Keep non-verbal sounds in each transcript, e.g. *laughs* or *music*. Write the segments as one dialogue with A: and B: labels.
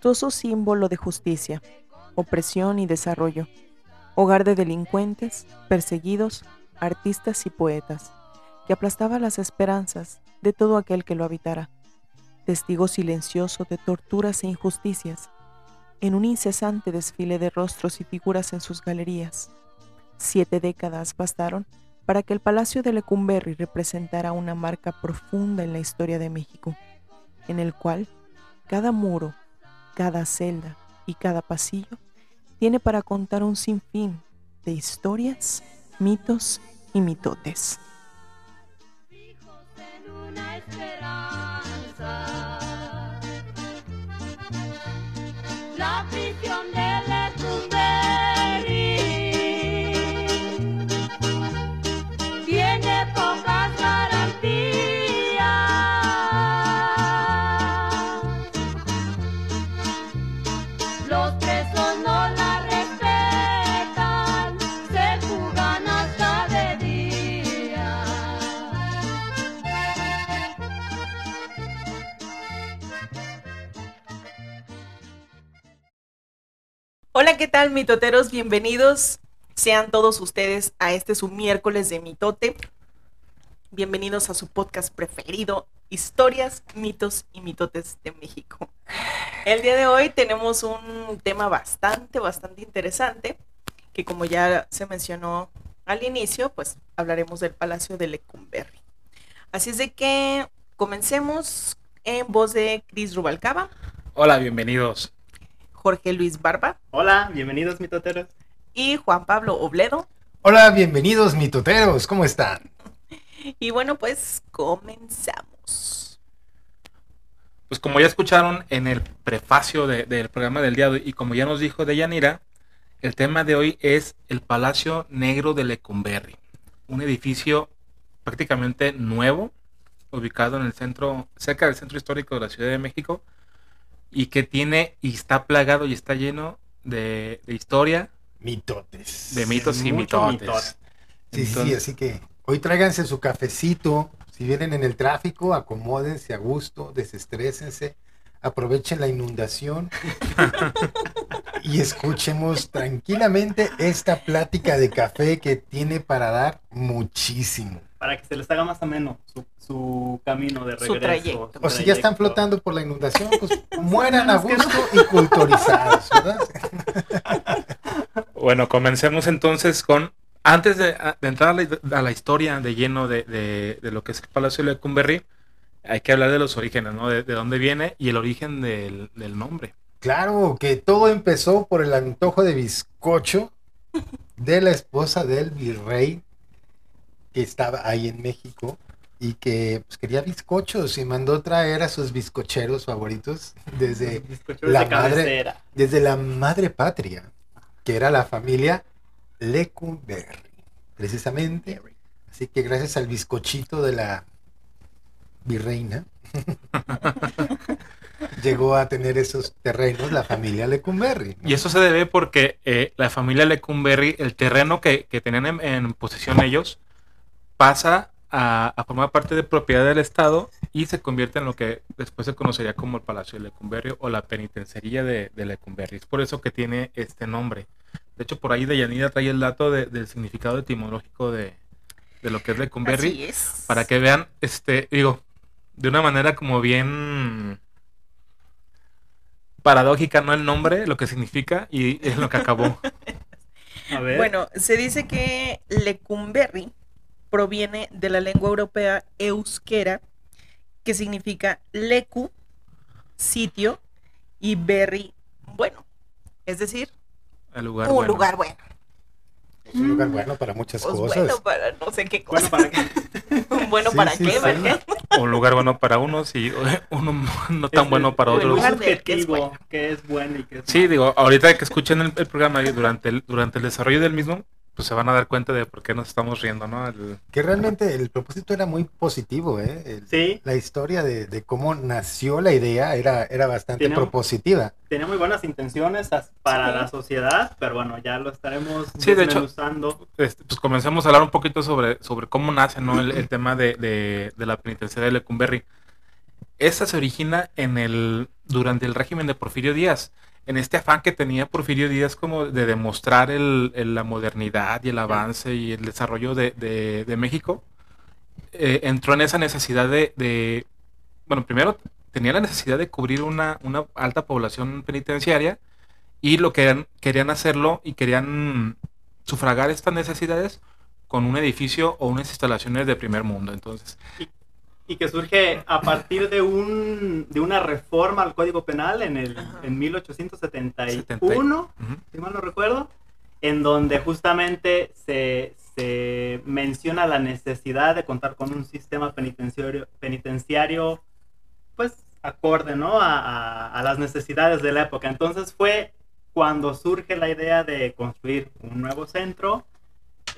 A: Majestuoso símbolo de justicia, opresión y desarrollo. Hogar de delincuentes, perseguidos, artistas y poetas, que aplastaba las esperanzas de todo aquel que lo habitara. Testigo silencioso de torturas e injusticias, en un incesante desfile de rostros y figuras en sus galerías. Siete décadas bastaron para que el Palacio de Lecumberri representara una marca profunda en la historia de México, en el cual cada muro, cada celda y cada pasillo tiene para contar un sinfín de historias, mitos y mitotes. Hola, ¿qué tal, mitoteros? Bienvenidos sean todos ustedes a este su miércoles de mitote. Bienvenidos a su podcast preferido, Historias, mitos y mitotes de México. El día de hoy tenemos un tema bastante, bastante interesante, que como ya se mencionó al inicio, pues hablaremos del Palacio de Lecumberri. Así es de que comencemos en voz de Cris Rubalcaba,
B: Hola, bienvenidos.
A: Jorge Luis Barba
C: Hola, bienvenidos mitoteros.
A: y Juan Pablo Obledo.
D: Hola, bienvenidos mitoteros, ¿cómo están?
A: Y bueno, pues comenzamos.
B: Pues como ya escucharon en el prefacio de- del programa del día de hoy y como ya nos dijo Deyanira, el tema de hoy es el Palacio Negro de Lecumberri, un edificio prácticamente nuevo, ubicado en el centro, cerca del centro histórico de la Ciudad de México, y que tiene y está plagado y está lleno de, de historia,
D: Mitotes.
B: de mitos y mitotes.
C: mitote.
D: Sí, sí,
B: Entonces-
D: sí, así que hoy tráiganse su cafecito. Si vienen en el tráfico, acomódense a gusto, desestrésense, aprovechen la inundación y escuchemos tranquilamente esta plática de café que tiene para dar muchísimo.
C: Para que se les haga más ameno su, su camino de
A: Su
C: regreso.
A: trayecto.
C: su
D: O si ya están flotando por la inundación, pues *laughs* mueran a gusto y culturizados, ¿verdad? *laughs*
B: Bueno, comencemos entonces con, antes de, de entrar a la, a la historia de lleno de, de- de lo que es el Palacio de Lecumberri, hay que hablar de los orígenes, ¿no? De, de dónde viene y el origen del, del nombre.
D: Claro, que todo empezó por el antojo de bizcocho de la esposa del virrey que estaba ahí en México y que pues, quería bizcochos y mandó traer a sus bizcocheros favoritos desde, *laughs* la
C: de
D: madre-
C: cabecera.
D: desde la madre patria, que era la familia Lecumberri, precisamente. Así que gracias al bizcochito de la virreina, *laughs* llegó a tener esos terrenos la familia Lecumberri. ¿no?
B: Y eso se debe porque eh, la familia Lecumberri, el terreno que, que tenían en, en posesión ellos, pasa a, a formar parte de propiedad del Estado y se convierte en lo que después se conocería como el Palacio de Lecumberri o la penitenciaría de, de Lecumberri. Es por eso que tiene este nombre. De hecho, por ahí Deyanira trae el dato de- del significado etimológico de, de lo que es Lecumberri
A: Así es.
B: para que vean, este, digo, de una manera como bien paradójica, no el nombre, lo que significa y es lo que acabó. *laughs*
C: A ver.
A: Bueno, se dice que Lecumberri proviene de la lengua europea euskera, que significa lecu, sitio, y berry, bueno. Es decir,
B: El lugar.
A: un
B: bueno.
A: lugar bueno.
D: Es un lugar bueno para muchas
A: Pues
D: cosas.
A: bueno para no sé qué
C: Bueno,
A: cosa.
C: para que *laughs*
A: Bueno,
D: Sí,
A: para
D: sí,
A: qué,
D: sí.
A: ¿verdad?
B: Un lugar bueno para unos y *laughs* uno no tan
C: es-
B: bueno para
C: es
B: otros.
A: lugar de- que es bueno.
C: qué es bueno y qué es
B: Sí,
C: malo.
B: digo, ahorita que escuchen el, el programa y durante el, durante el desarrollo del mismo, pues se van a dar cuenta de por qué nos estamos riendo, ¿no? El-
D: Que realmente el propósito era muy positivo, ¿eh? El-
C: Sí,
D: La historia de, de cómo nació la idea era, era bastante
C: un-
D: propositiva.
C: tenía muy buenas intenciones para
A: Sí.
C: la sociedad, pero bueno, ya lo estaremos
B: Sí, de hecho- este, pues comencemos a hablar un poquito sobre, sobre cómo nace ¿no? el, el tema de, de- de la penitenciaria de Lecumberri. Esta se origina en el, durante el régimen de Porfirio Díaz, en este afán que tenía Porfirio Díaz como de demostrar el- el- la modernidad y el avance y el desarrollo de, de- de México, eh, entró en esa necesidad de, de- bueno, primero tenía la necesidad de cubrir una, una alta población penitenciaria y lo que querían, querían hacerlo y querían sufragar estas necesidades con un edificio o unas instalaciones de primer mundo. Entonces,
C: Y que surge a partir de un de una reforma al Código Penal en el en 1871,
B: ujú,
C: si mal no recuerdo, en donde justamente se, se menciona la necesidad de contar con un sistema penitenciario, penitenciario pues acorde ¿no? a, a- a las necesidades de la época. Entonces fue cuando surge la idea de construir un nuevo centro,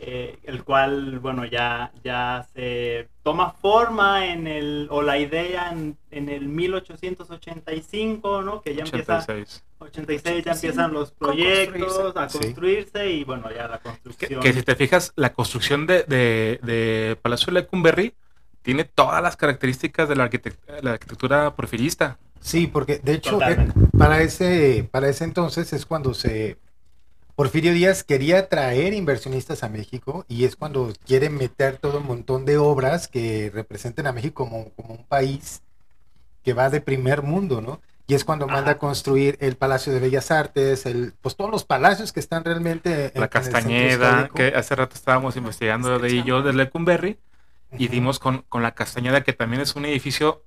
C: eh, el cual, bueno, ya, ya se toma forma en el, o la idea en, en el 1885, ¿no? Que ya empieza
B: 86.
C: 86 ya
A: 85,
C: empiezan los proyectos
A: construirse.
C: a
D: Sí.
C: construirse y bueno, ya la construcción.
B: que si te fijas, la construcción de, de- de Palacio de Lecumberri tiene todas las características de la, arquitect- la arquitectura porfirista.
D: Sí, porque de hecho eh, para ese para ese entonces es cuando se Porfirio Díaz quería traer inversionistas a México y es cuando quiere meter todo un montón de obras que representen a México como, como un país que va de primer mundo, ¿no? Y es cuando manda a construir el Palacio de Bellas Artes, el, pues todos los palacios que están realmente en-
B: La
D: en
B: Castañeda,
D: histórico.
B: que hace rato estábamos investigando de ahí yo de Lecumberri y dimos con, con la Castañeda, que también es un edificio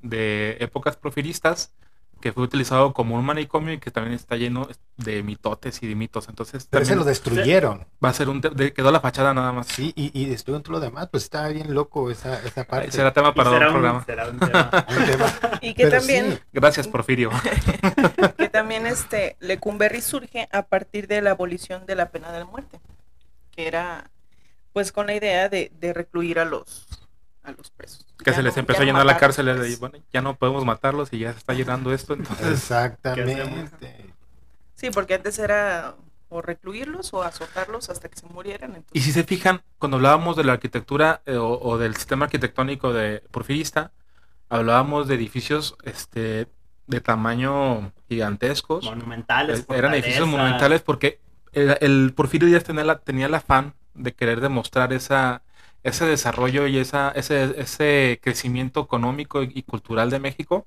B: de épocas porfiristas que fue utilizado como un manicomio y que también está lleno de mitotes y de mitos. Entonces
D: Pero
B: también
D: lo destruyeron.
B: va a ser un... de- quedó la fachada nada más.
D: Sí, y, y destruyeron todo lo demás. Pues estaba bien loco esa, esa parte.
B: Será tema
C: Y
B: para otro programa.
C: será un tema. *laughs*
D: Un tema. *laughs*
A: Y que
D: Pero
A: también,
D: sí,
B: Gracias, Porfirio. *laughs*
A: que también este Lecumberri surge a partir de la abolición de la pena de muerte, que era pues con la idea de, de recluir a los a los presos.
B: Que
A: Ya
B: se les
A: no-
B: empezó a llenar la cárcel de, bueno, ya no podemos matarlos y ya se está llenando esto, entonces
D: Exactamente.
A: Sí, porque antes era o recluirlos o azotarlos hasta que se murieran.
B: Y si se fijan, cuando hablábamos de la arquitectura eh, o, o del sistema arquitectónico de porfirista, hablábamos de edificios este de tamaño gigantescos.
C: Monumentales.
B: Eh, Eran edificios monumentales porque el, el Porfirio Díaz tenía, la- tenía el afán de querer demostrar esa, ese desarrollo y esa, ese, ese crecimiento económico y, cultural de México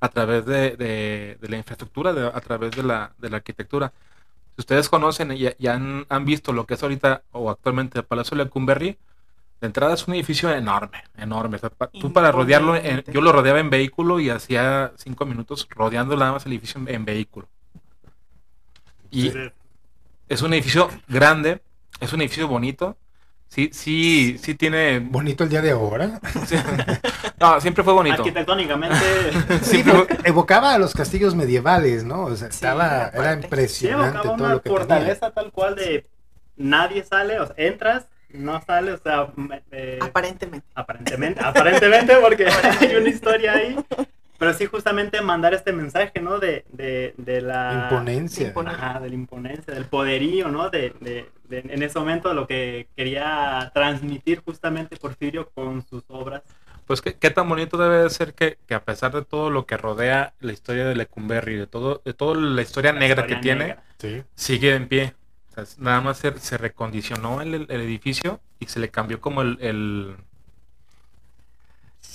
B: a través de, de- de la infraestructura, de- a través de la, de la arquitectura. Si ustedes conocen y, y han, han visto lo que es ahorita o actualmente el Palacio de Lecumberri, de entrada es un edificio enorme, enorme. O sea, pa- tú para rodearlo, en- yo lo rodeaba en vehículo y hacía cinco minutos rodeando nada más el edificio en, en vehículo. Y es un edificio grande, es un edificio bonito. Sí, sí, sí tiene.
D: Bonito el día de ahora.
B: sí. No, siempre fue bonito.
C: Arquitectónicamente, *laughs*
D: Sí, pero evocaba a los castillos medievales, ¿no? O sea,
A: Sí,
D: estaba, era
C: sí,
D: impresionante
C: evocaba
D: todo
C: una
D: lo que tenía.
C: fortaleza tal cual de nadie sale, o sea, entras, no sales, o sea, eh,
A: aparentemente.
C: aparentemente, aparentemente porque *laughs* hay una historia ahí, pero sí justamente mandar este mensaje, ¿no? De, de, de la
D: Imponencia.
C: Ajá, de la imponencia, del poderío, ¿no? De, de- de- en ese momento lo que quería transmitir justamente Porfirio con sus obras.
B: Pues qué, qué tan bonito debe de ser que, que a pesar de todo lo que rodea la historia de Lecumberri, de todo, de toda la historia
C: la
B: negra
C: historia
B: que tiene.
D: Sí.
B: sigue en pie. O sea, es- nada más se, se recondicionó el, el edificio y se le cambió como el, el,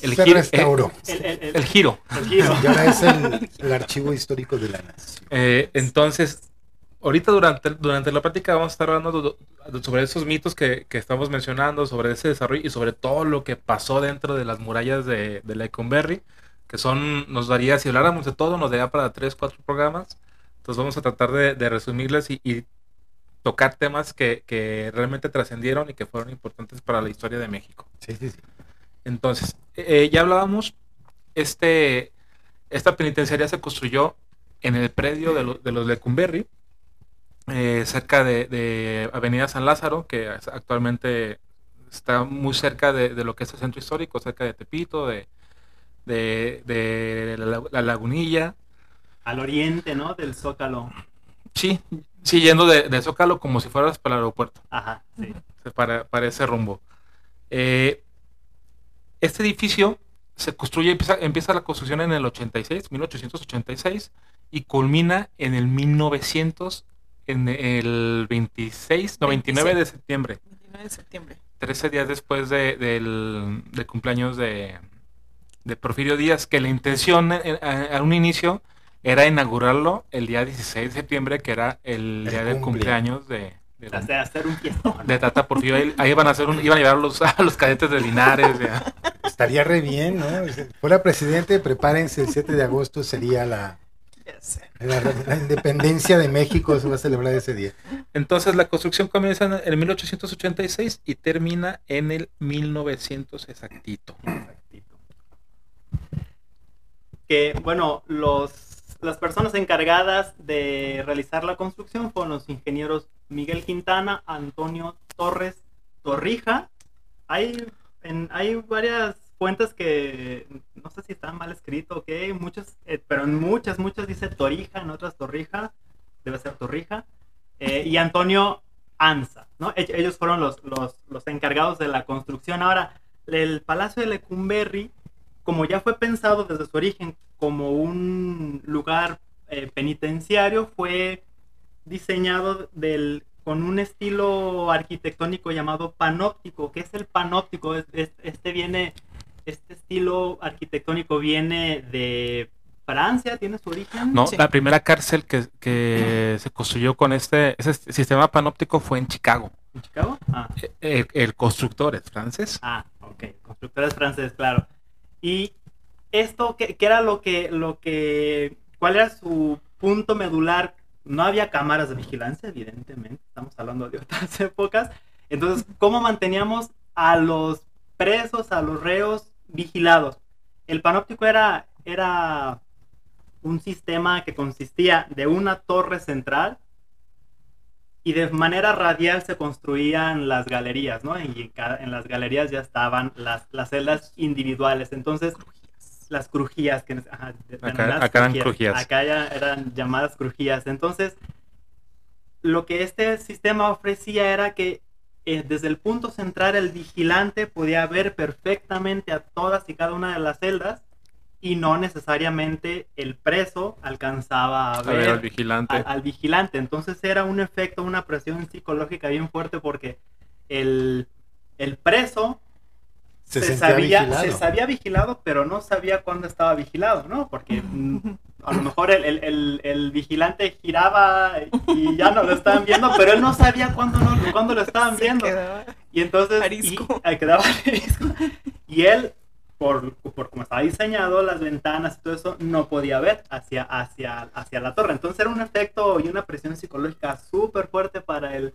B: El
D: Se
B: giro,
D: restauró.
C: El, el- el-
B: el giro.
C: el giro.
D: Y ahora es el, el archivo histórico de la nación.
B: Eh, entonces, ahorita durante, durante la práctica vamos a estar hablando do- do- sobre esos mitos que, que estamos mencionando, sobre ese desarrollo y sobre todo lo que pasó dentro de las murallas de, de Lecumberri, que son, nos daría, si habláramos de todo, nos daría para tres, cuatro programas. Entonces vamos a tratar de, de resumirles y, y tocar temas que, que realmente trascendieron y que fueron importantes para la historia de México.
D: Sí, sí, sí.
B: Entonces, eh, ya hablábamos, este, esta penitenciaría se construyó en el predio de, lo- de los Lecumberri, eh, cerca de, de Avenida San Lázaro, que es- actualmente está muy cerca de, de lo que es el centro histórico, cerca de Tepito, de, de, la, la Lagunilla.
C: Al oriente, ¿no? Del Zócalo.
B: Sí, sí, yendo de, de Zócalo como si fueras para el aeropuerto.
C: Ajá, sí.
B: para, para ese rumbo. Eh, este edificio se construye, empieza, empieza la construcción en el 86, 1886, y culmina en el 1900, en el 26, no, 29 de septiembre,
A: 29 de septiembre.
B: 13 días después de- del, del cumpleaños de, de Porfirio Díaz, que la intención eh, a, a un inicio era inaugurarlo el día 16 de septiembre, que era el,
D: El
B: día del
D: cumple.
B: cumpleaños de, de
C: Hacer, hacer un fiestón.
B: de Tata Porfirio. Ahí, ahí iban a hacer un, iban a llevar a los, *laughs* a los cadetes de Linares. ya.
D: Estaría re bien, ¿no? Fuera presidente, prepárense, el 7 de agosto sería la, la independencia de México, se va a celebrar ese día.
B: Entonces la construcción comienza en el 1886 y termina en el 1900 exactito.
C: Exactito. Que, bueno, los, las personas encargadas de realizar la construcción fueron los ingenieros Miguel Quintana, Antonio Torres Torrija. Hay, en, hay varias fuentes que no sé si están mal escrito, ok, muchas, eh, pero en muchas, muchas dice Torija, en otras Torrija, debe ser Torrija. Eh, y Antonio Anza, ¿no? Ellos fueron los, los, los encargados de la construcción. Ahora, el Palacio de Lecumberri, como ya fue pensado desde su origen como un lugar eh, penitenciario, fue diseñado del, con un estilo arquitectónico llamado panóptico. ¿Qué es el panóptico? Es- es- Este viene, este estilo arquitectónico viene de Francia, tiene su origen.
B: No,
A: Sí.
B: la primera cárcel que, que se construyó con este ese sistema panóptico fue en Chicago.
C: ¿En Chicago? Ah.
B: El, el constructor es francés.
C: Ah, ok. Constructores franceses, claro. Y esto, ¿qué, qué era lo que, lo que, cuál era su punto medular? No había cámaras de vigilancia, evidentemente. Estamos hablando de otras *laughs* épocas. Entonces, ¿cómo manteníamos a los presos, a los reos vigilados? El panóptico era, era un sistema que consistía de una torre central y de manera radial se construían las galerías, ¿no? Y en, cada- en las galerías ya estaban las, las celdas individuales. Entonces, las crujías, que ajá,
B: Acá- acá eran crujías.
C: Acá ya eran llamadas crujías. Entonces, lo que este sistema ofrecía era que eh, desde el punto central el vigilante podía ver perfectamente a todas y cada una de las celdas y no necesariamente el preso alcanzaba a
B: A
C: ver
B: al vigilante.
C: al, al vigilante. Entonces era un efecto, una presión psicológica bien fuerte porque el, el preso
D: Se,
C: se, sabía,
D: vigilado.
C: se sabía vigilado, pero no sabía cuándo estaba vigilado, ¿no? Porque *laughs* a lo mejor el, el- el- el vigilante giraba y ya no lo estaban viendo, pero él no sabía cuándo, no, cuándo lo estaban
A: Se
C: viendo.
A: quedaba-
C: Y entonces
A: Arisco.
C: Y, quedaba arisco. Y él, por, por como estaba diseñado, las ventanas y todo eso, no podía ver hacia, hacia, hacia la torre. Entonces era un efecto y una presión psicológica súper fuerte para el,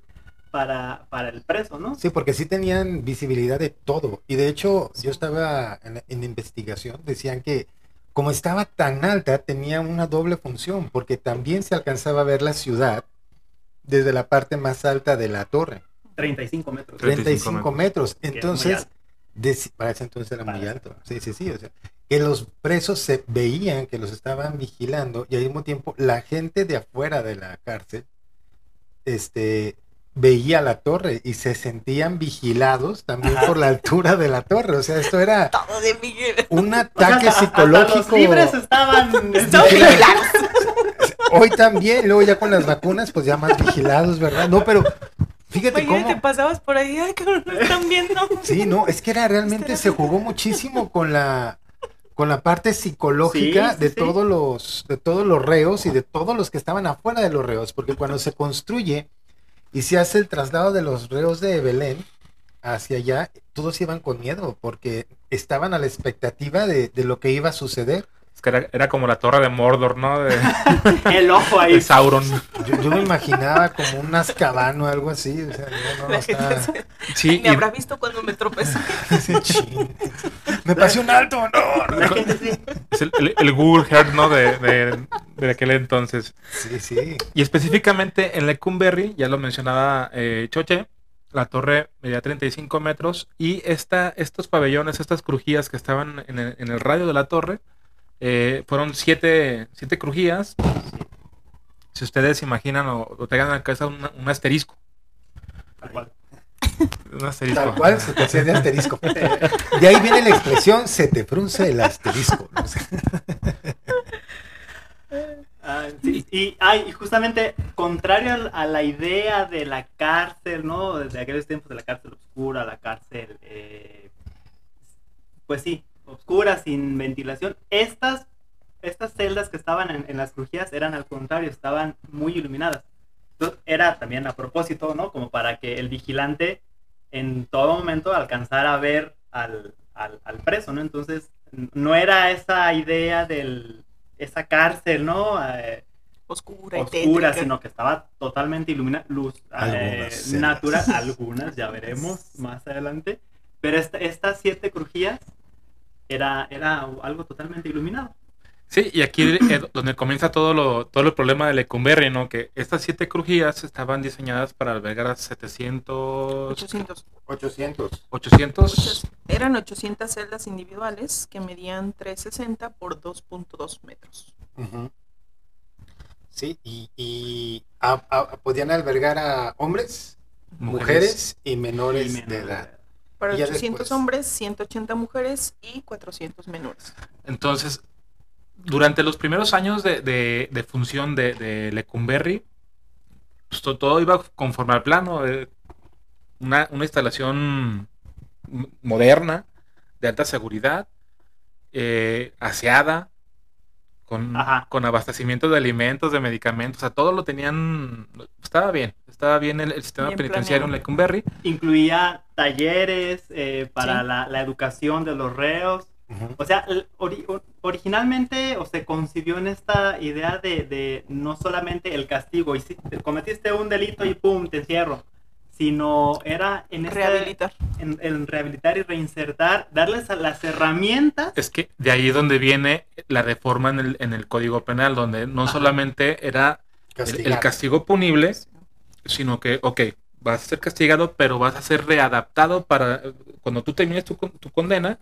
C: para, para el preso, ¿no?
D: Sí, porque sí tenían visibilidad de todo. Y de hecho, yo estaba en, la- en investigación, decían que como estaba tan alta, tenía una doble función, porque también se alcanzaba a ver la ciudad desde la parte más alta de la torre,
C: 35 metros.
B: 35
D: 35 metros.
C: es muy
D: Entonces, deci- para ese entonces era muy alto. Sí, sí, sí. O sea, que los presos se veían que los estaban vigilando y al mismo tiempo la gente de afuera de la cárcel este, veía la torre y se sentían vigilados también
C: Ajá.
D: por la altura de la torre. O sea, esto era
A: de
D: un *laughs*
C: O sea,
D: ataque
C: hasta- hasta
D: psicológico.
C: los libres estaban... *laughs*
A: Estaban *laughs*
D: Hoy también, luego ya con las vacunas, pues ya más vigilados, ¿verdad? No, pero Fíjate
A: Imagínate,
D: cómo.
A: pasabas por ahí, ay, que no están viendo. *laughs*
D: Sí, no, es que era realmente se jugó muchísimo con la con la parte psicológica
C: Sí, sí,
D: de
C: sí.
D: todos los de todos los reos y de todos los que estaban afuera de los reos, porque cuando se construye y se hace el traslado de los reos de Belén hacia allá, todos iban con miedo porque estaban a la expectativa de, de lo que iba a suceder.
B: Es que era, era como la torre de Mordor, ¿no? De, *laughs*
C: El ojo ahí.
B: de Sauron.
D: Yo, yo me imaginaba como un azcabano o algo así, o sea, no, no, *laughs* está-
A: gente
B: Sí,
A: me
B: y-
A: habrá visto cuando me tropecé. *laughs*
D: Me pasé un alto, no.
B: Es el, el- el Google Earth, ¿no? De, de, de aquel entonces.
D: Sí, sí.
B: Y específicamente en Lecumberri, ya lo mencionaba eh, Choche, la torre medía 35 metros y esta, estos pabellones, estas crujías que estaban en el, en el radio de la torre, eh, fueron siete, siete crujías. Si ustedes imaginan o, o tengan en la cabeza un, un asterisco.
C: Tal cual.
B: Un asterisco.
D: Tal cual se te hacía de asterisco. De ahí viene la expresión, se te frunce el asterisco. ¿no? *laughs*
C: Ah, sí, y, ay, y justamente contrario al- a la idea de la cárcel, ¿no? De aquellos tiempos de la cárcel oscura, la cárcel, eh, pues sí, oscura, sin ventilación. Estas, estas celdas que estaban en, en las crujías eran al contrario, estaban muy iluminadas. Entonces, era también a propósito, ¿no? Como para que el vigilante en todo momento alcanzara a ver al, al, al preso, ¿no? Entonces, no era esa idea del esa cárcel, ¿no? Eh,
A: Oscura y
C: oscura,
A: tétrica.
C: sino que estaba totalmente iluminada, luz eh,
D: Algunas
C: natural, *laughs* algunas, ya veremos más adelante, pero esta- estas siete crujías era, era algo totalmente iluminado.
B: Sí, y aquí es donde comienza todo lo, todo el problema de Lecumberri, ¿no? Que estas siete crujías estaban diseñadas para albergar a 700...
A: 800.
D: 800.
B: 800...
A: Muchas- Eran 800 celdas individuales que medían 360 por 2.2 metros.
D: Ujú. Sí, y, y a- a- podían albergar a hombres, mujeres, y menores
C: Y
D: de
C: menor
D: edad.
A: Para
D: Y ya
A: 800
D: después.
A: hombres, 180 mujeres y 400 menores.
B: Entonces, durante los primeros años de, de- de función de, de Lecumberri, pues, to- todo iba conforme al plano. eh, una, una instalación moderna, de alta seguridad, eh, aseada, con, abastecimiento de alimentos, de medicamentos, o sea, todo lo tenían, estaba bien, estaba bien el, el sistema
A: Bien
B: penitenciario en. Lecumberri.
C: Incluía talleres eh, para
A: Sí.
C: la, la educación de los reos.
D: Ujú.
C: O sea, ori- originalmente o se concibió en esta idea de, de no solamente el castigo, y si cometiste un delito y pum, te encierro, sino era en, este-
A: Rehabilitar.
C: en, en rehabilitar y reinsertar, darles a las herramientas.
B: Es que de ahí es donde viene la reforma en el, en el Código Penal, donde no
C: Ajá.
B: solamente era el, el castigo punible, sino que, ok, vas a ser castigado, pero vas a ser readaptado para cuando tú termines tu, con- tu condena,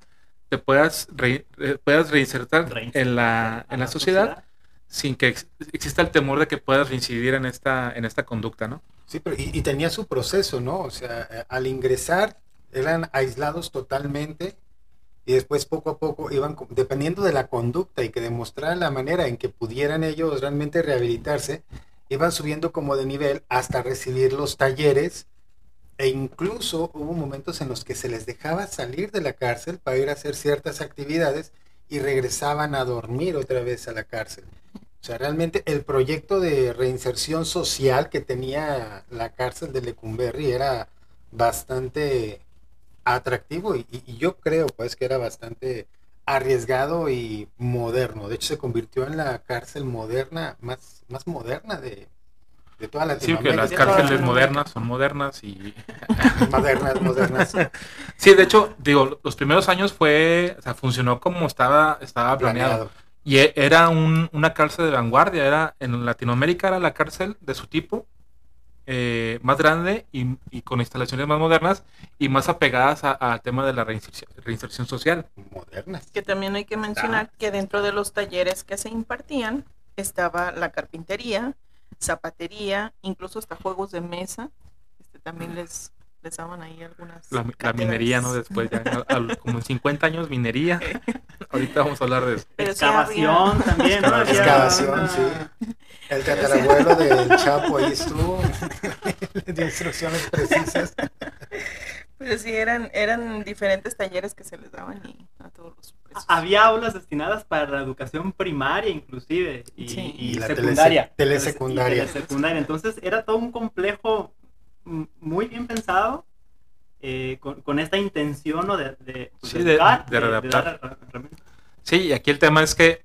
B: te puedas, re- eh, puedas reinsertar, en la, en la sociedad, sin que ex- exista el temor de que puedas reincidir en esta, en esta conducta, ¿no?
D: Sí, pero y, y tenía su proceso, ¿no? O sea, eh, al ingresar eran aislados totalmente y después poco a poco iban, dependiendo de la conducta y que demostraran la manera en que pudieran ellos realmente rehabilitarse, iban subiendo como de nivel hasta recibir los talleres e incluso hubo momentos en los que se les dejaba salir de la cárcel para ir a hacer ciertas actividades y regresaban a dormir otra vez a la cárcel. O sea, realmente el proyecto de reinserción social que tenía la cárcel de Lecumberri era bastante atractivo y, y- yo creo pues que era bastante arriesgado y moderno. De hecho, se convirtió en la cárcel moderna, más, más moderna de, de toda
B: Sí, que
D: Latinoamérica.
B: las cárceles
A: Latinoamérica.
B: modernas son modernas y... *laughs*
D: Modernas, modernas.
B: Sí, de hecho, digo, los primeros años fue, o sea, funcionó como estaba, estaba planeado.
D: planeado.
B: Y era un- una cárcel de vanguardia, era en Latinoamérica era la cárcel de su tipo, eh, más grande y, y con instalaciones más modernas y más apegadas a- al tema de la reinserción, reinserción social.
D: Modernas.
A: Que también hay que mencionar que dentro de los talleres que se impartían estaba la carpintería, zapatería, incluso hasta juegos de mesa. Este, también les, daban ahí algunas.
B: La, minería, ¿no? Después ya, a- a- como en 50 años minería. *laughs* Ahorita vamos a hablar de eso.
A: Pero sí había-
C: Excavación también,
D: Excavación, sí. El tatarabuelo del *laughs* Chapo ahí estuvo. *laughs* Le dio instrucciones precisas.
A: Pero sí, eran, eran diferentes talleres que se les daban y a todos los presos.
C: Había aulas destinadas para la educación primaria inclusive y,
A: Sí.
C: y
D: Y la
C: secundaria.
D: telese- telesecundaria.
C: Y telesecundaria. Entonces era todo un complejo muy bien pensado eh, con, con esta intención ¿no? de, de, pues,
B: Sí, de-
C: educar,
B: de redactar.
C: dar.
B: Sí, y aquí el tema es que,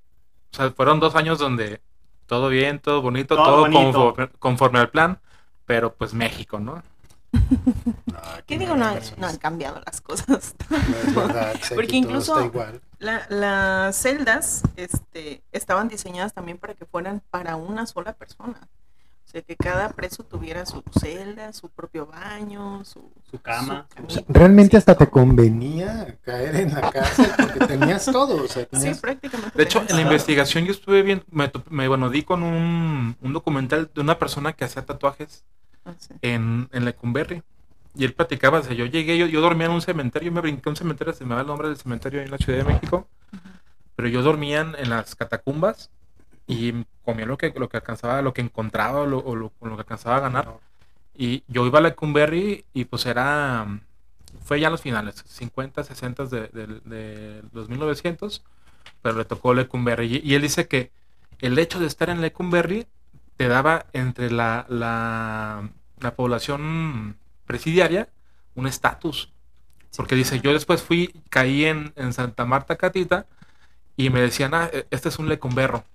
B: o sea, fueron dos años donde todo bien, todo bonito,
C: Todo
B: todo,
C: bonito.
B: Conforme, conforme al plan, pero pues México, ¿no?
D: No, *laughs*
A: ¿Qué
D: aquí
A: digo? No, han-
D: cosas.
A: no han cambiado las cosas.
D: No verdad. *laughs*
A: Porque incluso-. La- las celdas este, estaban diseñadas también para que fueran para una sola persona. Sea, que cada preso tuviera su celda, su propio baño, su,
C: Su cama.
A: su
D: O sea,
A: camita.
D: realmente
A: Sí.
D: hasta te convenía caer en la cárcel porque tenías todo. O sea,
A: Sí,
D: tenías
A: prácticamente.
B: De hecho, en la
A: todo.
B: investigación yo estuve bien, me, top- me, bueno, di con un, un documental de una persona que hacía tatuajes
A: Ah, sí.
B: en, en Lecumberri. Y él platicaba, o sea, yo llegué, yo, yo dormía en un cementerio, me brinqué a un cementerio, se me va el nombre del cementerio ahí en la Ciudad de México, pero yo dormía en las catacumbas y comía lo que, lo que alcanzaba, lo que encontraba o lo, o lo- lo que alcanzaba a ganar. Y yo iba a Lecumberri y pues era, fue ya en los finales, 50, 60 de, de- de los 1900, pero le tocó Lecumberri. Y, y él dice que el hecho de estar en Lecumberri te daba entre la, la, la población presidiaria un estatus. Porque dice, yo después fui, caí en, en Santa Marta Catita y me decían, ah, e- este es un lecumberro.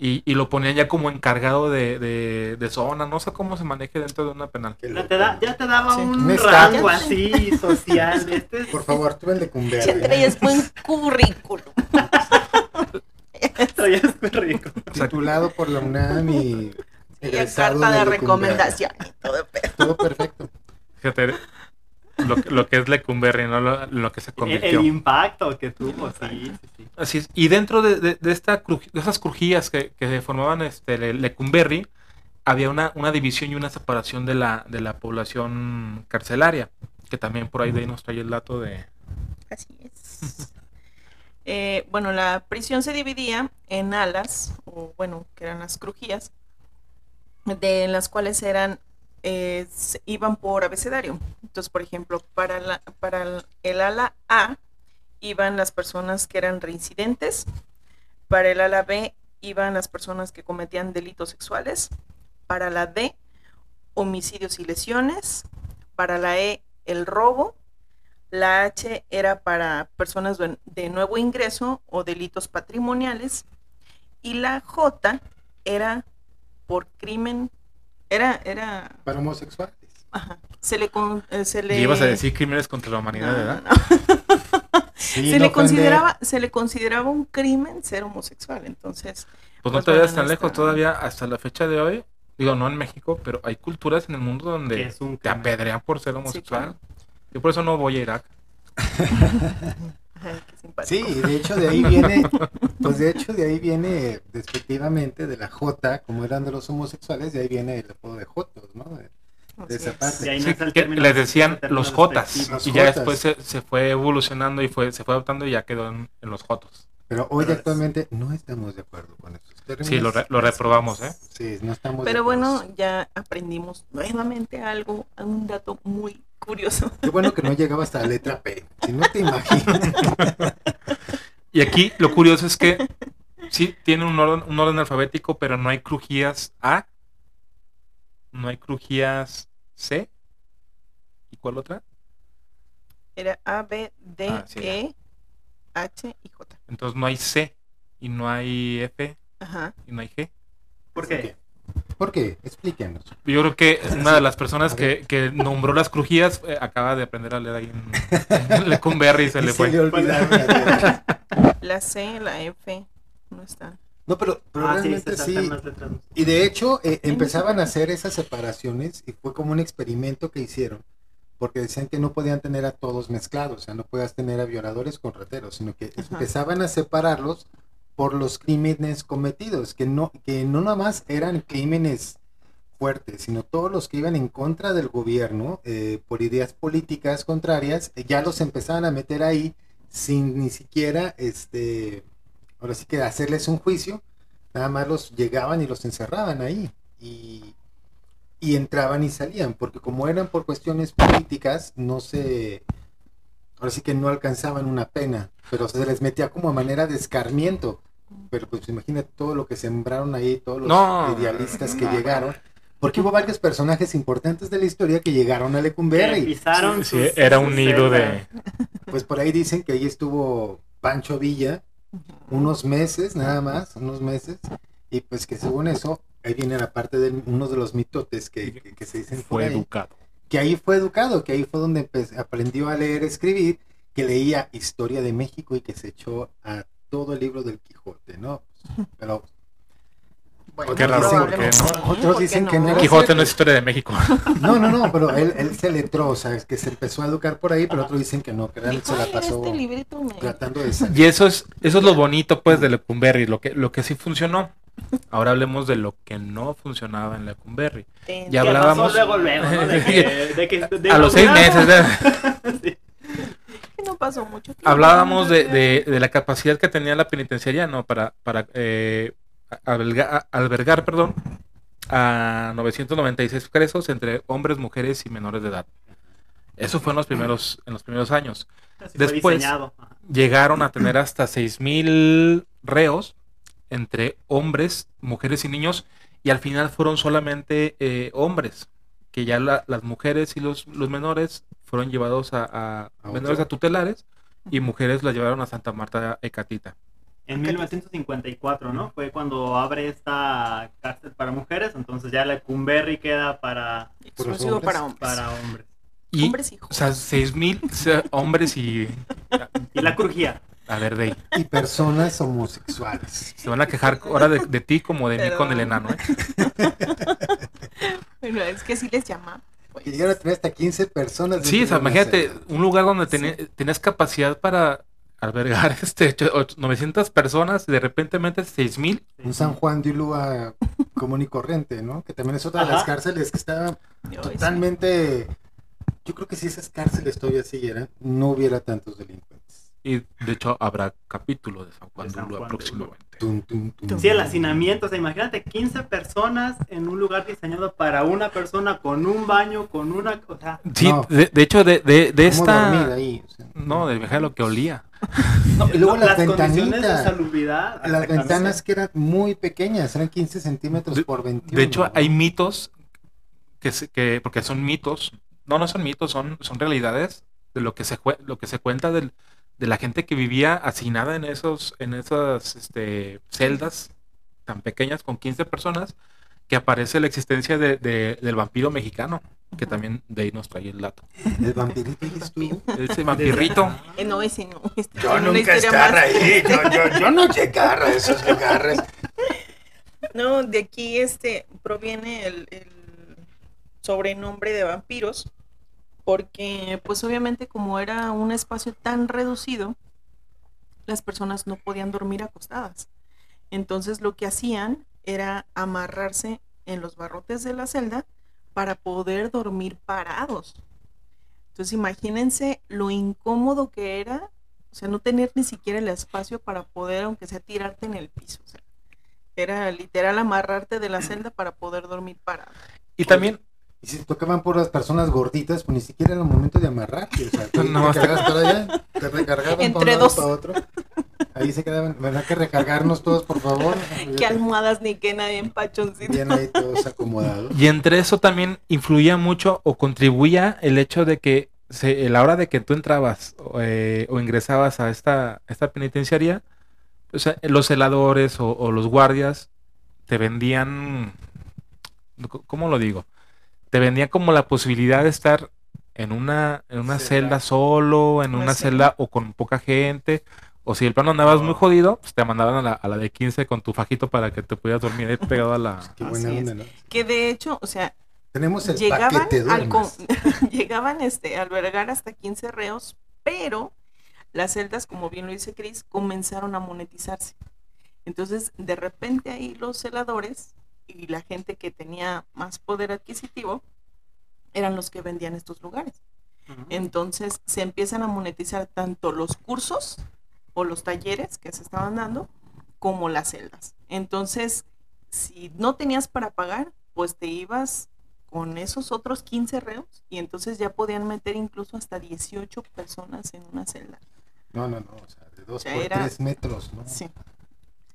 B: Y, y lo ponían ya como encargado de, de, de zona, no sé cómo se maneje dentro de una penal.
C: Ya te, da- ya te daba
A: Sí.
C: un rango así social. *laughs* Este es-
D: Por favor, tú el de
A: Ya
D: Cumberry.
A: traías buen currículum. *laughs*
C: traías currículum. *laughs*
D: Titulado por la UNAM y
A: carta de recomendación y todo.
D: Todo perfecto.
B: Fíjate, lo, que- lo que es Lecumberri, ¿no? Lo, lo que se convirtió.
C: el impacto que tuvo, sí, sí, sí.
B: Así es. Y dentro de, de- de esta de esas crujías que, que formaban este Le- Lecumberri, había una, una división y una separación de la, de la población carcelaria, que también por ahí de ahí nos trae el dato de...
A: Así es. *laughs* Eh, bueno, la prisión se dividía en alas, o bueno, que eran las crujías, de las cuales eran, iban por abecedario. Entonces, por ejemplo, para, la, para el, ala A iban las personas que eran reincidentes, para el ala B iban las personas que cometían delitos sexuales, para la D, homicidios y lesiones, para la E, el robo, la H era para personas de nuevo ingreso o delitos patrimoniales. Y la J era por crimen. Era, era.
D: Para homosexuales.
A: ajá, se le, con- eh, se le.
B: Y ibas a decir crímenes contra la humanidad,
A: No,
B: ¿verdad?
A: no, no. *laughs*
D: Sí,
A: se
D: no
A: le consideraba, se le consideraba un crimen ser homosexual. Entonces,
B: Pues no te vayas tan lejos todavía, hasta la fecha de hoy, digo, no en México, pero hay culturas en el mundo donde
C: es un
B: te apedrean por ser homosexual.
A: claro.
B: Yo por eso no voy a Irak. *laughs*
A: ay, qué simpático.
D: Sí, de hecho de ahí viene, pues de hecho de ahí viene despectivamente de la J, como eran de los homosexuales, de ahí viene el apodo de Jotos, ¿no? De-
A: Así
D: esa
A: es.
D: parte.
C: Y ahí
B: Sí,
C: nace el
B: que
C: término-
B: les decían los jotas.
D: Los
B: y ya
D: jotas.
B: después se, se fue evolucionando y fue se fue adoptando y ya quedó en, en los jotos.
D: Pero hoy
C: Pero es-
D: actualmente no estamos de acuerdo con estos términos.
B: Sí, lo, re- lo reprobamos, ¿eh?
D: Sí, no estamos de
A: Pero bueno, ya aprendimos nuevamente algo, un dato muy curioso.
D: Qué bueno que no llegaba hasta la letra P. Si no te imaginas. *laughs*
B: Y aquí lo curioso es que sí tiene un orden, un orden alfabético, pero no hay crujías A, no hay crujías C. ¿Y cuál otra?
A: Era A, B, D,
B: Ah, sí, ya.
A: E, H y J.
B: Entonces no hay C y no hay F
A: Ajá.
B: y no hay G.
C: ¿Por qué?
D: ¿Por qué? Explíquenos.
B: Yo creo que *laughs* una de las personas que, que nombró las crujías eh, acaba de aprender a leer ahí en, en Lecumberri y se *laughs*
D: Y
B: le fue.
D: olvidaron las *laughs* letras.
A: La C, la F, no está.
D: No, pero, pero
C: Ah, sí,
D: realmente
C: se
D: sí.
C: letras.
D: Y de hecho, eh, empezaban a hacer esas separaciones y fue como un experimento que hicieron, porque decían que no podían tener a todos mezclados, o sea, no podías tener a violadores con rateros, sino que
A: Ajá.
D: empezaban a separarlos por los crímenes cometidos, que no, que no nada más eran crímenes fuertes, sino todos los que iban en contra del gobierno eh, por ideas políticas contrarias, eh, ya los empezaban a meter ahí sin ni siquiera, este, ahora sí que hacerles un juicio, nada más los llegaban y los encerraban ahí. Y, y entraban y salían, porque como eran por cuestiones políticas, no se... Ahora sí que no alcanzaban una pena, pero se les metía como a manera de escarmiento. Pero pues imagínate todo lo que sembraron ahí, todos los
B: No.
D: idealistas que llegaron. Porque hubo varios personajes importantes de la historia que llegaron a Lecumberri.
C: pisaron
B: Sí,
C: sus-
B: era un nido de...
D: Pues por ahí dicen que ahí estuvo Pancho Villa unos meses, nada más, unos meses. Y pues que según eso, ahí viene la parte de uno de los mitotes que, que- que se dicen por
B: Fue
D: ahí.
B: educado.
D: que ahí fue educado, que ahí fue donde empe- aprendió a leer, escribir, que leía Historia de México y que se echó a todo el libro del Quijote, ¿no? Pero
A: Bueno,
B: Qué raro, ¿por qué
A: sí,
D: Otros
A: ¿por qué
D: dicen que no.
A: no?
B: Quijote no es historia de México. *laughs*
D: no, no, no, pero él, él se letró, o sea, es que se empezó a educar por ahí, pero otros dicen que no, que
A: Dijo,
D: se la
A: "Ay, mira,
D: pasó
A: este librito me...
D: tratando de salir.
B: Y eso es, eso es lo bonito pues de Lecumberri, lo que, lo que sí funcionó. Ahora hablemos de lo que no funcionaba en Lecumberri. Ya
C: ¿Qué
B: hablábamos-
C: pasó luego, luego, ¿no? De *laughs* que- de que- de
B: A los seis meses, ¿verdad? *laughs*
C: Sí.
A: Que no pasó mucho tiempo.
B: hablábamos de, de- de la capacidad que tenía la penitenciaria no para para eh, alberga- albergar perdón a 996 presos entre hombres mujeres y menores de edad. Eso fue en los primeros en los primeros años.
C: Así
B: Después- llegaron a tener hasta 6000 reos entre hombres mujeres y niños y al final fueron solamente eh, hombres que ya la- las mujeres y los, los menores fueron llevados a, a-
D: A
B: menores
D: otro.
B: a tutelares y mujeres las llevaron a Santa Marta Ecatita.
C: En 1954, ¿no? Fue cuando abre esta cárcel para mujeres, entonces ya la Cumberry queda para,
A: Exclusivo
D: hombres.
A: para hombres.
C: para hombres.
B: Y,
A: Hombres y
B: o sea, seis mil hombres y... *laughs*
C: Y la crujía.
B: A ver, Dey,
D: Y personas homosexuales.
B: se van a quejar ahora de, de ti como de mí con el enano, ¿eh? *laughs* *laughs*
A: Bueno, es que sí les llama. pues.
D: Que llegaron a tener hasta 15 personas.
B: Sí, o sea, imagínate,
D: celda.
B: un lugar donde teni- tenías capacidad para albergar *laughs* este ocho- ocho- 900 personas y de repente metes 6000.
D: Un San Juan de Ulúa común y corriente, ¿no? Que también es otra de
C: Ajá.
D: las cárceles que está
A: sí.
D: totalmente... Yo creo que si esas cárceles todavía siguieran, no hubiera tantos delincuentes.
B: Y de hecho habrá capítulo de San Juan
C: De San
B: Ulúa
C: Juan de
B: próximamente.
D: Tum, tum, tum.
C: Sí, el hacinamiento, o sea, imagínate 15 personas en un lugar diseñado para una persona con un baño, con una, o sea,
B: Sí,
D: No.
B: de, de hecho, de, de, de
D: ¿Cómo dormir
B: esta...
D: ahí? O sea,
B: No, de dejar lo que olía. *laughs*
D: No, y luego
C: no,
D: las
C: de
D: ventanitas.
C: salubridad.
D: Las ventanas que eran muy pequeñas, eran 15 centímetros
B: De-
D: por 21.
B: De hecho,
D: ¿no?
B: hay mitos que, se- que porque son mitos, no, no son mitos, son, son realidades de lo que se cue- lo que se cuenta del- de la gente que vivía hacinada en esos en esas este, celdas tan pequeñas con 15 personas que aparece la existencia de- de- del vampiro mexicano, que también de ahí nos trae el dato.
D: El vampirito ahí estuvo.
B: Ese vampirrito.
A: Eh, no, ese no. este
D: Yo nunca
A: más
D: ahí. Yo, yo, yo no eché garra, esos que garras.
A: No, de aquí este proviene el, el sobrenombre de vampiros, porque pues obviamente como era un espacio tan reducido, las personas no podían dormir acostadas. Entonces lo que hacían era amarrarse en los barrotes de la celda para poder dormir parados. Entonces imagínense lo incómodo que era, o sea, no tener ni siquiera el espacio para poder, aunque sea tirarte en el piso. o sea, era literal amarrarte de la celda para poder dormir parado.
B: Y también,
D: Y si tocaban por las personas gorditas, pues ni siquiera era el momento de amarrarte. O sea, *laughs* te,
B: No,
D: te para allá, te recargaban para un
A: Entre
D: lado
A: dos.
D: para otro. Ahí se quedaban. ¿Verdad que recargarnos todos, por favor? *laughs*
A: Qué almohadas ni qué nadie empachoncito.
D: Bien ahí todos acomodados.
B: y entre eso también influía mucho o contribuía el hecho de que se, a la hora de que tú entrabas o, eh, o ingresabas a esta, esta penitenciaria, o sea, los celadores o, o los guardias te vendían, ¿cómo lo digo? Te vendían como la posibilidad de estar en una, en una celda
C: Celda.
B: solo, en
A: Una
B: una
A: celda.
B: celda o con poca gente. O si el plano andabas muy
C: Oh.
B: jodido, pues te mandaban a la, a la de 15 con tu fajito para que te pudieras dormir ahí pegado a la...
D: Qué buena
A: Así
D: onda. ¿no?
A: Que de hecho, o sea,
D: Tenemos el
A: llegaban,
D: paquete
A: al con- *laughs* llegaban este, a albergar hasta 15 reos, pero las celdas, como bien lo dice Cris, comenzaron a monetizarse. Entonces, de repente ahí los celadores y la gente que tenía más poder adquisitivo eran los que vendían estos lugares. Entonces se empiezan a monetizar tanto los cursos o los talleres que se estaban dando como las celdas. Entonces, si no tenías para pagar, pues te ibas con esos otros 15 reos y entonces ya podían meter incluso hasta 18 personas en una celda.
D: No, no, no, o sea, de dos
A: sea,
D: por
A: era-
D: tres metros, ¿no?
A: Sí.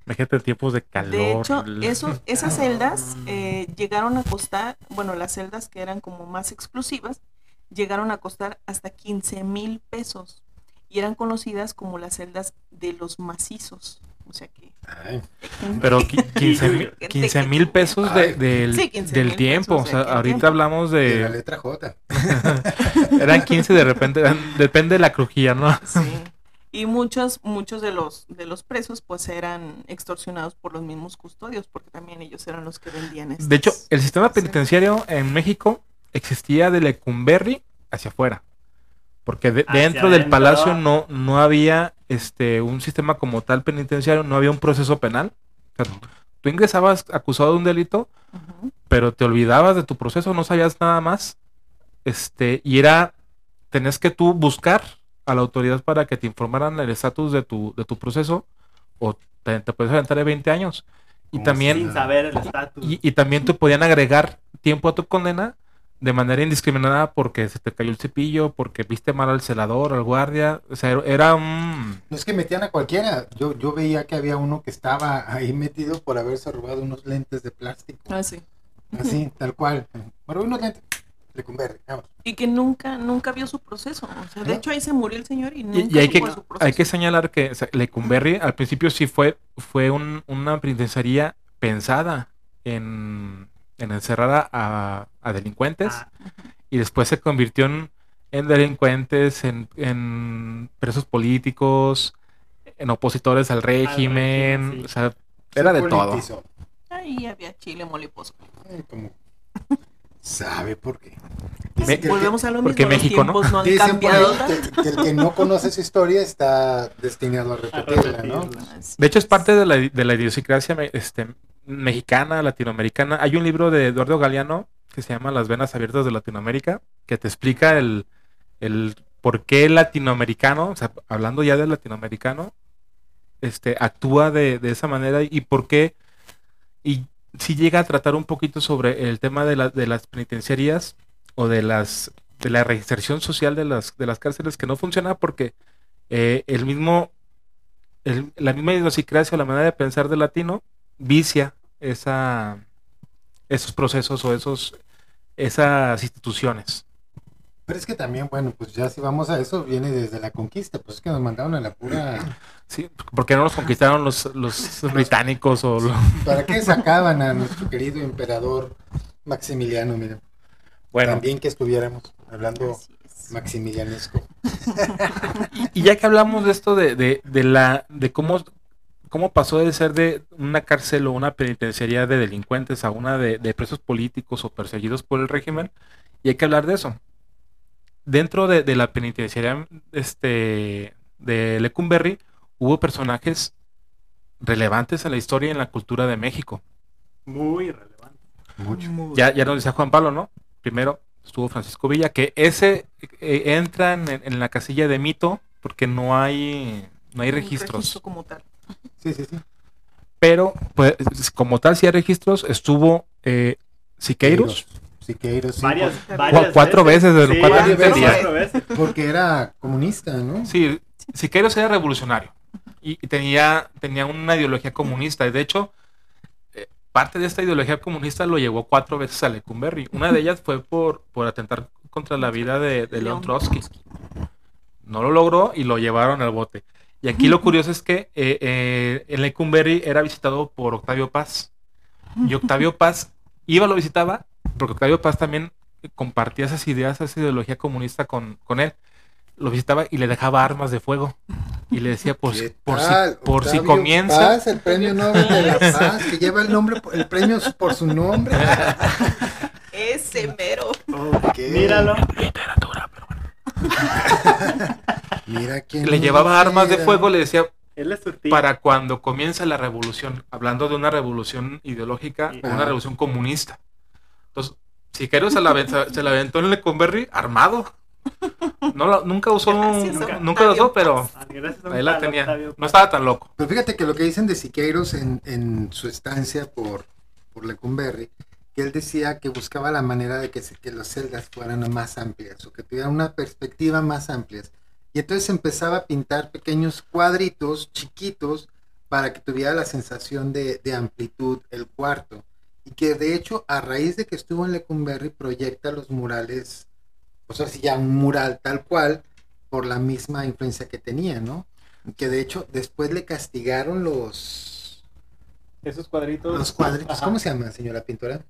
B: Imagínate tiempos de calor.
A: De hecho, eso, *laughs* esas celdas eh, llegaron a costar, bueno, las celdas que eran como más exclusivas, llegaron a costar hasta 15 mil pesos y eran conocidas como las celdas de los macizos. O sea que...
D: Ay,
B: Pero qui- *laughs* 15 mil-
A: Gente
B: 15 mil
A: que-
B: pesos de- del,
A: Sí, 15
B: del tiempo. O
A: pesos
B: sea, ahorita
A: tiempo.
B: hablamos
D: de la letra J. *laughs*
B: Eran 15 de repente. eran- depende de la crujía, ¿no?
A: Sí. Y muchos, muchos de los, de los presos pues eran extorsionados por los mismos custodios, porque también ellos eran los que vendían
B: De hecho, el sistema
A: Sí.
B: penitenciario en México existía de Lecumberri hacia afuera. Porque de-
C: Hacia
B: dentro del
C: adentro.
B: palacio no, no había este un sistema como tal penitenciario, no había un proceso penal. O sea, tú ingresabas acusado de un delito, pero te olvidabas de tu proceso, no sabías nada más. Este, y era, tenés que tú buscar a la autoridad para que te informaran el estatus de tu, de tu proceso, o te, te puedes aventar de 20 años. Y
D: Como
B: también,
C: Sin saber el estatus.
B: y, y también te podían agregar tiempo a tu condena de manera indiscriminada porque se te cayó el cepillo, porque viste mal al celador, al guardia. O sea, era- era un...
D: No es que metían a cualquiera. Yo, yo veía que había uno que estaba ahí metido por haberse robado unos lentes de plástico.
A: Ah, sí.
D: Así, tal cual. Bueno, unos lentes. Le converte, vamos.
A: Y que nunca, nunca vio su proceso. O sea, de
D: ¿No?
A: hecho ahí se murió el señor y
B: Y,
A: nunca
B: y hay, que,
A: supo de su proceso.
B: hay que señalar que o sea, Lecumberri al principio sí fue, fue un- una penitenciaría pensada en, en encerrar a, a- a delincuentes
C: Ah,
B: y después se convirtió en, en delincuentes, en, en presos políticos, en opositores al régimen,
C: régimen, sí.
B: o sea, era
D: Se
B: de todo.
A: Ahí había chile y.
D: Eh, como- *laughs* ¿Sabe por qué?
B: Me-
D: Dice que el que-
A: Volvemos a lo mismo.
B: porque
A: los
B: México, ¿no?
A: tiempos no han
D: Dicen
A: cambiado
D: que, que el que no conoce su historia está destinado a repetirla, ¿no?
B: De hecho, es parte de la, de la idiosincrasia este, mexicana, latinoamericana. Hay un libro de Eduardo Galeano que se llama Las venas abiertas de Latinoamérica, que te explica el, el por qué el latinoamericano, o sea, hablando ya del latinoamericano, este, actúa de, de esa manera y por qué, y si llega a tratar un poquito sobre el tema de, la- de las penitenciarías o de las de la reinserción social de las, de las cárceles que no funciona porque eh, el mismo el- la misma idiosincrasia o la manera de pensar del latino vicia esa, esos procesos o esos, esas instituciones.
D: Pero es que también, bueno, pues ya si vamos a eso, viene desde la conquista, pues es que nos mandaron a la pura...
B: ¿sí? Porque no nos conquistaron los, los *laughs* británicos o los-
D: ¿Para qué sacaban a nuestro querido emperador Maximiliano?
B: Bueno,
D: también que estuviéramos hablando
A: es.
D: maximilianesco.
B: y, *laughs* y ya que hablamos de esto de, de, de la de cómo, cómo pasó de ser de una cárcel o una penitenciaría de delincuentes a una de, de presos políticos o perseguidos por el régimen, y hay que hablar de eso. Dentro de, de la penitenciaría este, de Lecumberri hubo personajes relevantes en la historia y en la cultura de México.
C: Muy relevante.
D: Mucho.
B: Ya, ya nos decía Juan Pablo, ¿no? Primero estuvo Francisco Villa, que ese eh, entra en, en la casilla de mito porque no hay, no hay registros.
A: registro como tal.
D: Sí, sí, sí.
B: Pero, pues, como tal, si hay registros, estuvo eh, Siqueiros,
D: Siqueiros, sí,
C: Varias,
A: Cu-
C: varias
B: cuatro veces, de lo
C: Sí, cuatro veces.
D: por- porque era comunista, ¿no?
B: Sí, Siqueiros era revolucionario y, y tenía, tenía una ideología comunista. Y de hecho, eh, parte de esta ideología comunista lo llevó cuatro veces a Lecumberri. Una de ellas fue por, por atentar contra la vida de, de León Trotsky. No lo logró y lo llevaron al bote. Y aquí lo curioso es que eh, eh, en Lecumberri era visitado por Octavio Paz. Y Octavio Paz iba, lo visitaba, porque Octavio Paz también compartía esas ideas, esa ideología comunista con, con él. Lo visitaba y le dejaba armas de fuego. Y le decía, por, si,
D: ¿Qué
B: por, si, por si comienza...
D: Paz, el premio Nobel de la Paz, que lleva el nombre, el premio por su nombre.
A: Ese mero.
D: Ok.
C: Míralo.
B: Literatura, pero bueno. *laughs*
D: Mira quién
B: Le llevaba armas de fuego, le decía, para cuando comienza la revolución, hablando de una revolución ideológica,
C: Sí.
B: una revolución comunista. Entonces, Siqueiros se la, se la aventó en Lecumberri armado. No la- nunca usó,
A: Gracias,
B: nunca, la usó, pero
C: Ah,
B: ahí la tenía. No estaba tan loco.
D: Pero fíjate que lo que dicen de Siqueiros en, en su estancia por, por Lecumberri, que él decía que buscaba la manera de que, se- que las celdas fueran más amplias o que tuvieran una perspectiva más amplia. Y entonces empezaba a pintar pequeños cuadritos chiquitos para que tuviera la sensación de, de amplitud el cuarto. Y que de hecho, a raíz de que estuvo en Lecumberri, proyecta los murales, o sea, si ya un mural tal cual, por la misma influencia que tenía, ¿no? Que de hecho después le castigaron los
C: Esos cuadritos.
D: los cuadritos.
C: Ajá.
D: ¿Cómo se llama, señora pintora?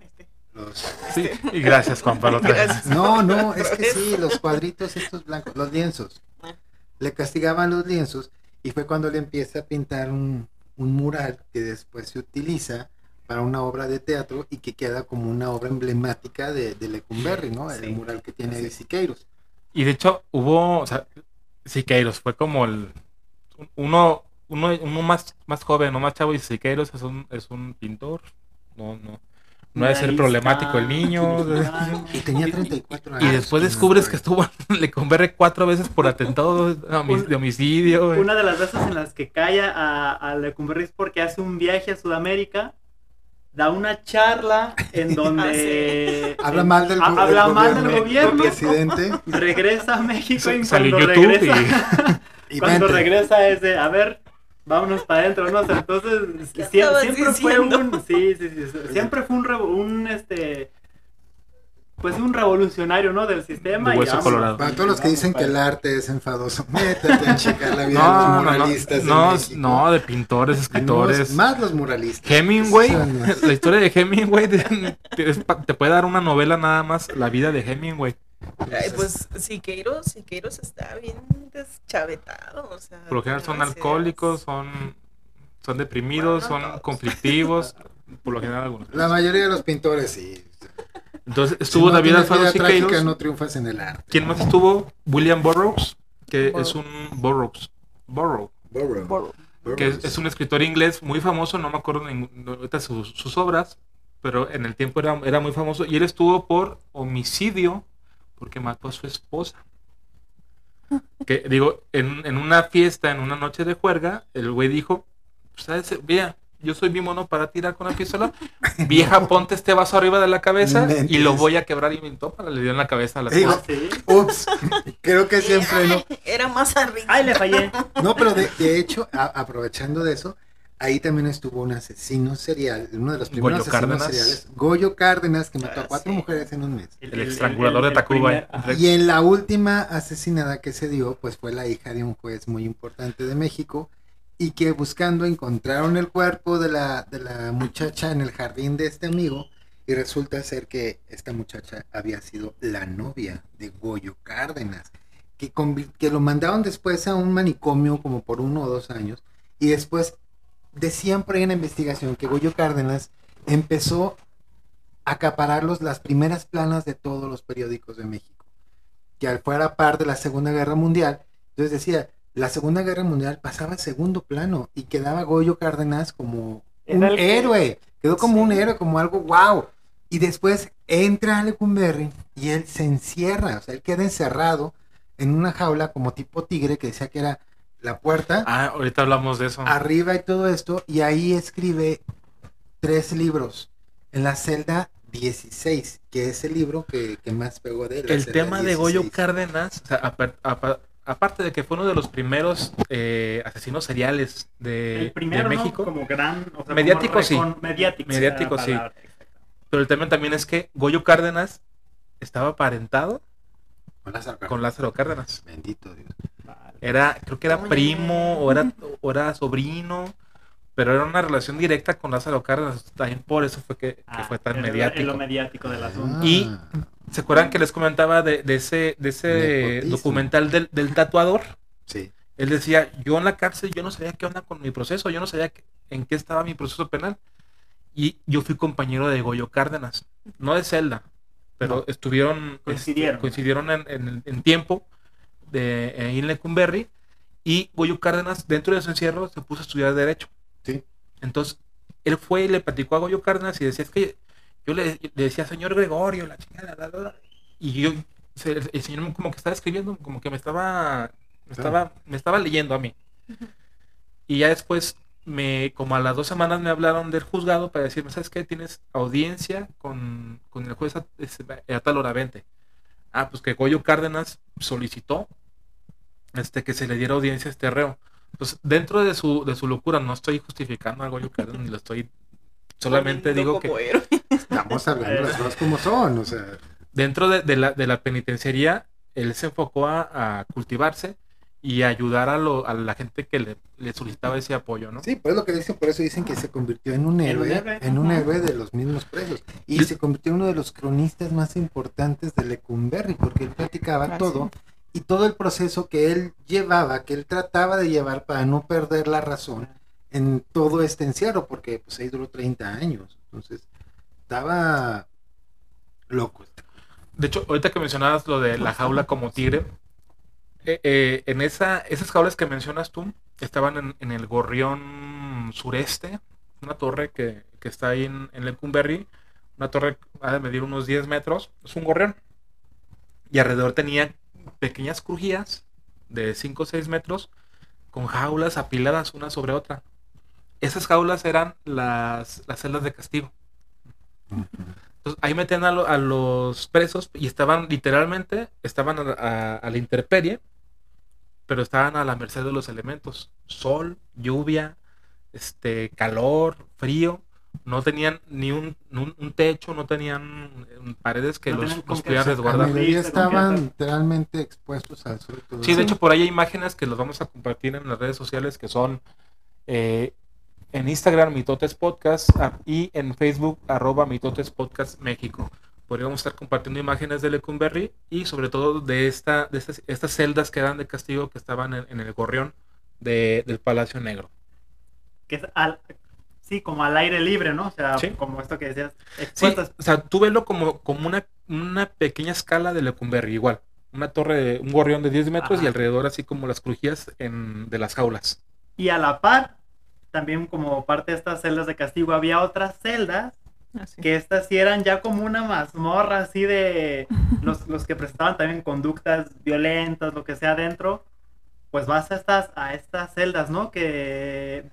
A: Este.
D: Los...
B: Sí, y gracias, Juan Pablo. otra vez.
A: Gracias. *laughs*
D: No, no, es que sí, los cuadritos estos blancos, los lienzos.
A: Ah.
D: Le castigaban los lienzos y fue cuando le empieza a pintar un, un mural que después se utiliza para una obra de teatro y que queda como una obra emblemática de, de Lecumberri, ¿no? El
C: Sí.
D: mural que tiene
C: Sí.
D: de Siqueiros.
B: Y de hecho hubo, o sea, Siqueiros fue como el uno, uno, uno más, más joven, no más chavo, y Siqueiros es un, es un pintor. No, no. No debe ser problemático el niño. *laughs* *laughs*
D: Y tenía 34 años.
B: Y después descubres que estuvo en Lecumberri cuatro veces por atentado de homi- de homicidio.
C: Una de las veces en las que cae a, a Lecumberri es porque hace un viaje a Sudamérica, da una charla en *laughs* donde
D: Habla mal del,
C: ha- habla
D: del
C: mal del gobierno,
D: presidente. *laughs*
C: regresa a México y
B: Salió
C: cuando regresa, *laughs*
D: Y
C: cuando
D: vente.
C: regresa es de, a ver, vámonos para adentro, ¿no? O sea, entonces
A: ¿Qué
C: sie-
A: estabas
C: siempre fue un, sí, sí, sí, siempre fue un, revo- un este, pues un revolucionario, ¿no? Del sistema.
B: De hueso colorado.
D: Para todos los que dicen que el arte es enfadoso, métete a checar la vida
B: No,
D: de los
B: no, no,
D: muralistas.
B: no,
D: México.
B: no, de pintores, escritores.
D: Más, más los muralistas.
B: Hemingway,
D: Son *laughs*
B: la historia de Hemingway te, te- te puede dar una novela nada más, la vida de Hemingway.
A: Ay, pues Siqueiros, Siqueiros está bien deschavetado. O sea,
B: Por lo general son
A: no
B: alcohólicos, son, son deprimidos,
A: Bueno, no
B: son
A: todos.
B: conflictivos, por lo general algunos.
D: La mayoría de los pintores sí.
B: Entonces
D: Si
B: estuvo
D: no
B: David Alfaro Siqueiros.
D: no triunfas en el arte.
B: ¿Quién más estuvo? William Burroughs, que
A: Burroughs.
B: es un Burroughs. Burroughs.
D: Burroughs.
B: Que es, es un escritor inglés muy famoso, no me acuerdo ahorita sus, sus obras, pero en el tiempo era, era muy famoso y él estuvo por homicidio porque mató a su esposa. *laughs* Que digo, en, en una fiesta, en una noche de juerga, el güey dijo, ¿sabes? Vea, yo soy bien mono para tirar con la pistola. Vieja, ponte este vaso arriba de la cabeza y lo voy a quebrar y me toma, le dio en la cabeza a la
D: Digo.
C: Sí.
D: Ups, creo que siempre no.
A: Era más arriba.
C: Ay, le fallé.
D: No, pero de, de hecho, a- aprovechando de eso, ahí también estuvo un asesino serial, uno de los primeros
B: Goyo
D: asesinos
B: Cárdenas.
D: seriales, Goyo Cárdenas, que mató
A: Ah,
D: a cuatro
A: sí.
D: mujeres en un mes.
B: El estrangulador de Tacuba. ¿eh?
C: primer-.
D: Y en la última asesinada que se dio, pues fue la hija de un juez muy importante de México y que buscando encontraron el cuerpo de la, de la muchacha en el jardín de este amigo y resulta ser que esta muchacha había sido la novia de Goyo Cárdenas, que, que lo mandaron después a un manicomio como por uno o dos años y después decían por ahí en la investigación que Goyo Cárdenas empezó a acaparar los- las primeras planas de todos los periódicos de México que al fuera par de la Segunda Guerra Mundial. Entonces decía, la Segunda Guerra Mundial pasaba a segundo plano y quedaba Goyo Cárdenas como un
C: Era el que-
D: héroe, quedó como un héroe, como algo wow. Y después entra a Lecumberri y él se encierra, o sea, él queda encerrado en una jaula como tipo tigre que decía que era la puerta,
B: Ah, ahorita hablamos de eso.
D: arriba y todo esto, y ahí escribe tres libros en la celda 16, que es el libro que, que más pegó de él.
B: el tema de Goyo
D: 16.
B: Cárdenas, o sea, aparte de que fue uno de los primeros eh, asesinos seriales de,
C: El primero,
B: de
C: ¿no?
B: México,
C: Como gran. o sea,
B: Mediático,
C: como
B: sí.
C: Mediático.
B: Sí. pero el tema también es que Goyo Cárdenas estaba aparentado
D: Con Lázaro Cárdenas.
B: con Lázaro Cárdenas.
D: Bendito Dios.
C: Vale.
B: Era, creo que era
A: Oye.
B: primo o era, o era sobrino, pero era una relación directa con Lázaro Cárdenas. También por eso fue que, que
C: Ah,
B: fue tan mediático.
C: Lo mediático del asunto.
D: Ah,
B: Y- ¿Se acuerdan que les comentaba de, de ese, de ese
D: Nepotismo.
B: documental del, del tatuador?
D: sí.
B: Él decía, yo en la cárcel, yo no sabía qué onda con mi proceso, yo no sabía qué- en qué estaba mi proceso penal. Y yo fui compañero de Goyo Cárdenas, no de celda, pero
D: No.
B: estuvieron,
C: Coincidieron.
B: este, coincidieron en, en- en tiempo de, ahí en Lecumberri. Y Goyo Cárdenas, dentro de su encierro, se puso a estudiar Derecho.
D: Sí.
B: Entonces, él fue y le platicó a Goyo Cárdenas y decía, es que yo le, le decía, señor Gregorio, la chingada, la, la, la", y yo, el, el señor como que estaba escribiendo, como que me estaba, me estaba, me estaba leyendo a mí. Y ya después, me, como a las dos semanas me hablaron del juzgado para decirme, ¿sabes qué? Tienes audiencia con, con el juez a, a tal hora 20. Ah, pues que Goyo Cárdenas solicitó este, que se le diera audiencia a este reo. Pues dentro de su, de su locura, no estoy justificando a Goyo Cárdenas, ni lo estoy, solamente digo que
D: Estamos hablando las cosas como son, o sea,
B: dentro de, de la, de la penitenciaría, él se enfocó a, a cultivarse y a ayudar a, lo- a la gente que le, le solicitaba ese apoyo, ¿no?
D: sí, pues lo que dicen, por eso dicen que se convirtió en un héroe, en un héroe de los mismos presos. Y
B: Sí.
D: se convirtió en uno de los cronistas más importantes de Lecumberri, porque él platicaba todo y todo el proceso que él llevaba, que él trataba de llevar para no perder la razón en todo este encierro, porque pues ahí duró 30 años. Entonces, estaba loco.
B: De hecho, ahorita que mencionabas lo de la jaula como tigre, eh, eh, en esa, esas jaulas que mencionas tú estaban en, en el gorrión sureste, una torre que, que está ahí en, en Lecumberri, una torre ha de medir unos 10 metros, es un gorrión, y alrededor tenía pequeñas crujías de 5 o 6 metros con jaulas apiladas una sobre otra. Esas jaulas eran las, las celdas de castigo. Entonces, ahí metían a, lo- a los presos y estaban literalmente, estaban a, a- a la intemperie, pero estaban a la merced de los elementos. Sol, lluvia, este, calor, frío. No tenían ni un, un- un techo, no tenían eh, paredes que
C: No
B: los, los pudieran resguardar.
C: convierte.
D: estaban literalmente expuestos al sol.
B: Sí, de hecho por ahí hay imágenes que los vamos a compartir en las redes sociales que son eh, en Instagram Mitotes Podcast ah, y en Facebook arroba Mitotes Podcast México. Podríamos estar compartiendo imágenes de Lecumberri y sobre todo de, esta, de estas, estas celdas que eran de castigo que estaban en, en el gorrión de- del Palacio Negro.
C: Que es al, sí, como al aire libre, ¿no? O sea,
B: Sí.
C: como esto que decías,
B: Sí, o sea, tú velo como, como una, una pequeña escala de Lecumberri, igual. Una torre, de- un gorrión de 10 metros
C: Ajá.
B: y alrededor así como las crujías en, de las jaulas.
C: Y a la par, también como parte de estas celdas de castigo, había otras celdas
A: Así.
C: que estas sí eran ya como una mazmorra así de *laughs* los, los que prestaban también conductas violentas, lo que sea dentro, pues vas a estas, a estas celdas, ¿no? Que